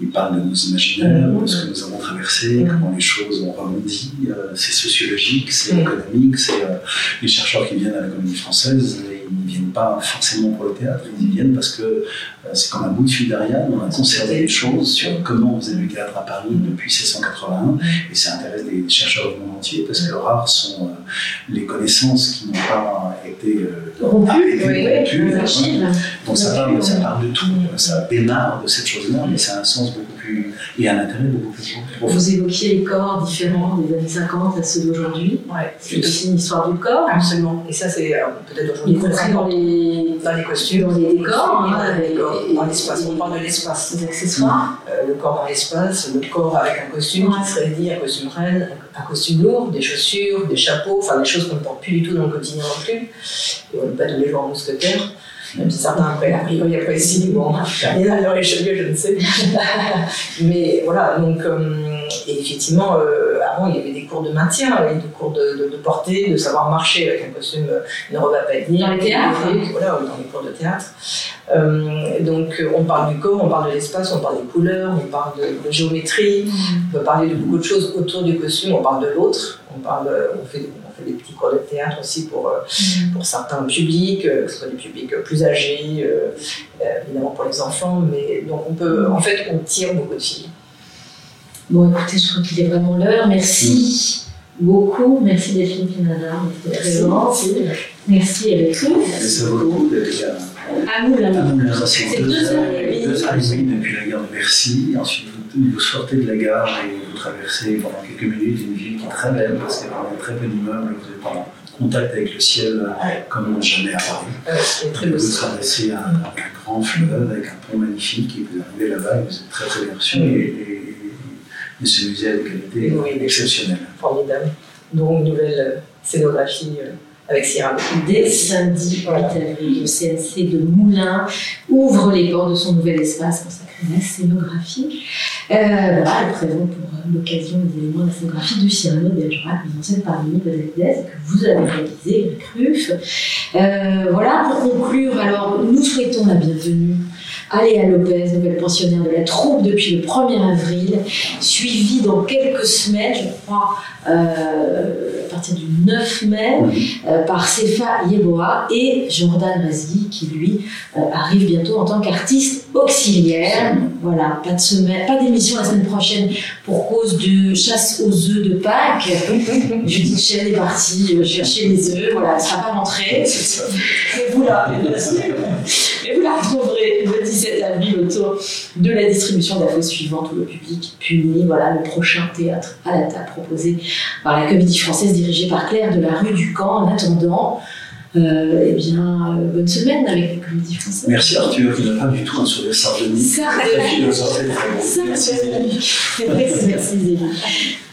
Il parle de nos imaginaires, de ce que nous avons traversé, Mhm. comment les choses ont rebondi. euh, c'est sociologique, c'est Mhm. économique. C'est euh, les chercheurs qui viennent à la Comédie Française, ils ne viennent pas forcément pour le théâtre, ils y viennent parce que euh, c'est comme un bout de fil d'Ariane. On a conservé des choses sur comment on faisait le théâtre à Paris depuis 1681, et ça intéresse des chercheurs du monde entier parce que rares sont euh, les connaissances qui n'ont pas été euh, oui, rompues. archives. Donc ça parle, ça parle de tout, ça démarre de cette chose-là, mais ça a un sens beaucoup plus et un intérêt beaucoup plus profond. Vous évoquiez les corps différents des années 50 à ceux d'aujourd'hui. Ouais, C'est aussi une histoire du corps. Absolument. Et ça, c'est euh, peut-être Y aujourd'hui compris dans les, Dans les costumes, dans les décors, hein, dans les et- dans l'espace. On parle de l'espace. les accessoires. Euh, le corps dans l'espace, le corps avec un costume Ouais. qui serait dit un costume reine, un costume lourd, des chaussures, des chapeaux, enfin des choses qu'on ne porte plus du tout dans le quotidien non plus. Et on n'est pas tous les jours en mousquetaire. Même si certains après, a priori apprécient, bon, et là, leur échelle, je ne sais. Mais voilà, donc, euh, et effectivement, euh, avant, il y avait des cours de maintien, et des cours de, de, de portée, de savoir marcher avec un costume, euh, une robe à panier. Dans les théâtres. Voilà, ou dans les cours de théâtre. Euh, donc, on parle du corps, on parle de l'espace, on parle des couleurs, on parle de, de géométrie, on peut parler de beaucoup de choses autour du costume, on parle de l'autre, on, parle, on, fait, on fait des petits cours de théâtre aussi pour, euh, pour certains publics, euh, que ce soit des publics plus âgés, euh, évidemment pour les enfants, mais donc on peut, en fait, on tire beaucoup de filles. Bon, écoutez, je crois qu'il est vraiment l'heure. Merci beaucoup. Merci Delphine Pinada, présence. Merci Eric Ruff. Mais ça à À Moulin. à Moulins. Ça, C'est deux deux demie depuis la gare de Bercy. Ensuite, vous, sortez de la gare et vous traversez pendant quelques minutes une ville qui est très belle parce qu'il y a très peu d'immeubles. Vous êtes en contact avec le ciel comme jamais à Paris. Beau. Vous traversez un, grand fleuve avec un pont magnifique et vous arrivez là-bas et vous êtes très très bien reçu. Et, et- et ce musée a des qualités Oui. exceptionnelles. formidable. Donc, nouvelle euh, scénographie euh, avec Sierra. Dès samedi Voilà. 8 avril, le CNC de Moulins ouvre les portes de son nouvel espace consacré à la scénographie. Euh, voilà, elle présente pour euh, l'occasion des éléments de la scénographie de Cyrano Bergerac, mise en scène par Mimi Benedès, que vous avez réalisé, Eric Ruff. Euh, voilà, pour conclure, alors nous souhaitons la bienvenue à Léa Lopez, nouvelle pensionnaire de la troupe depuis le 1er avril, suivie dans quelques semaines, je crois, euh, à partir du 9 mai, euh, par Sefa Yeboah et Jordan Mazi, qui lui euh, arrive bientôt en tant qu'artiste auxiliaire. Voilà, pas de semaine, pas d'émission la semaine prochaine pour cause de chasse aux œufs de Pâques. Judith Chen est partie chercher les œufs, voilà, elle ne sera pas rentrée. Mais vous la, mais vous la retrouverez le 17 avril autour de la distribution de la fausse suivante où le public punit. Voilà le prochain théâtre à la table proposé par la comédie française dirigée par Claire de la rue du Camp. En attendant, euh, eh bien, euh, bonne semaine avec la comédie française. Merci Arthur, qui n'a pas du tout un sourire sardonique. Ça, et ça, Merci Zélie.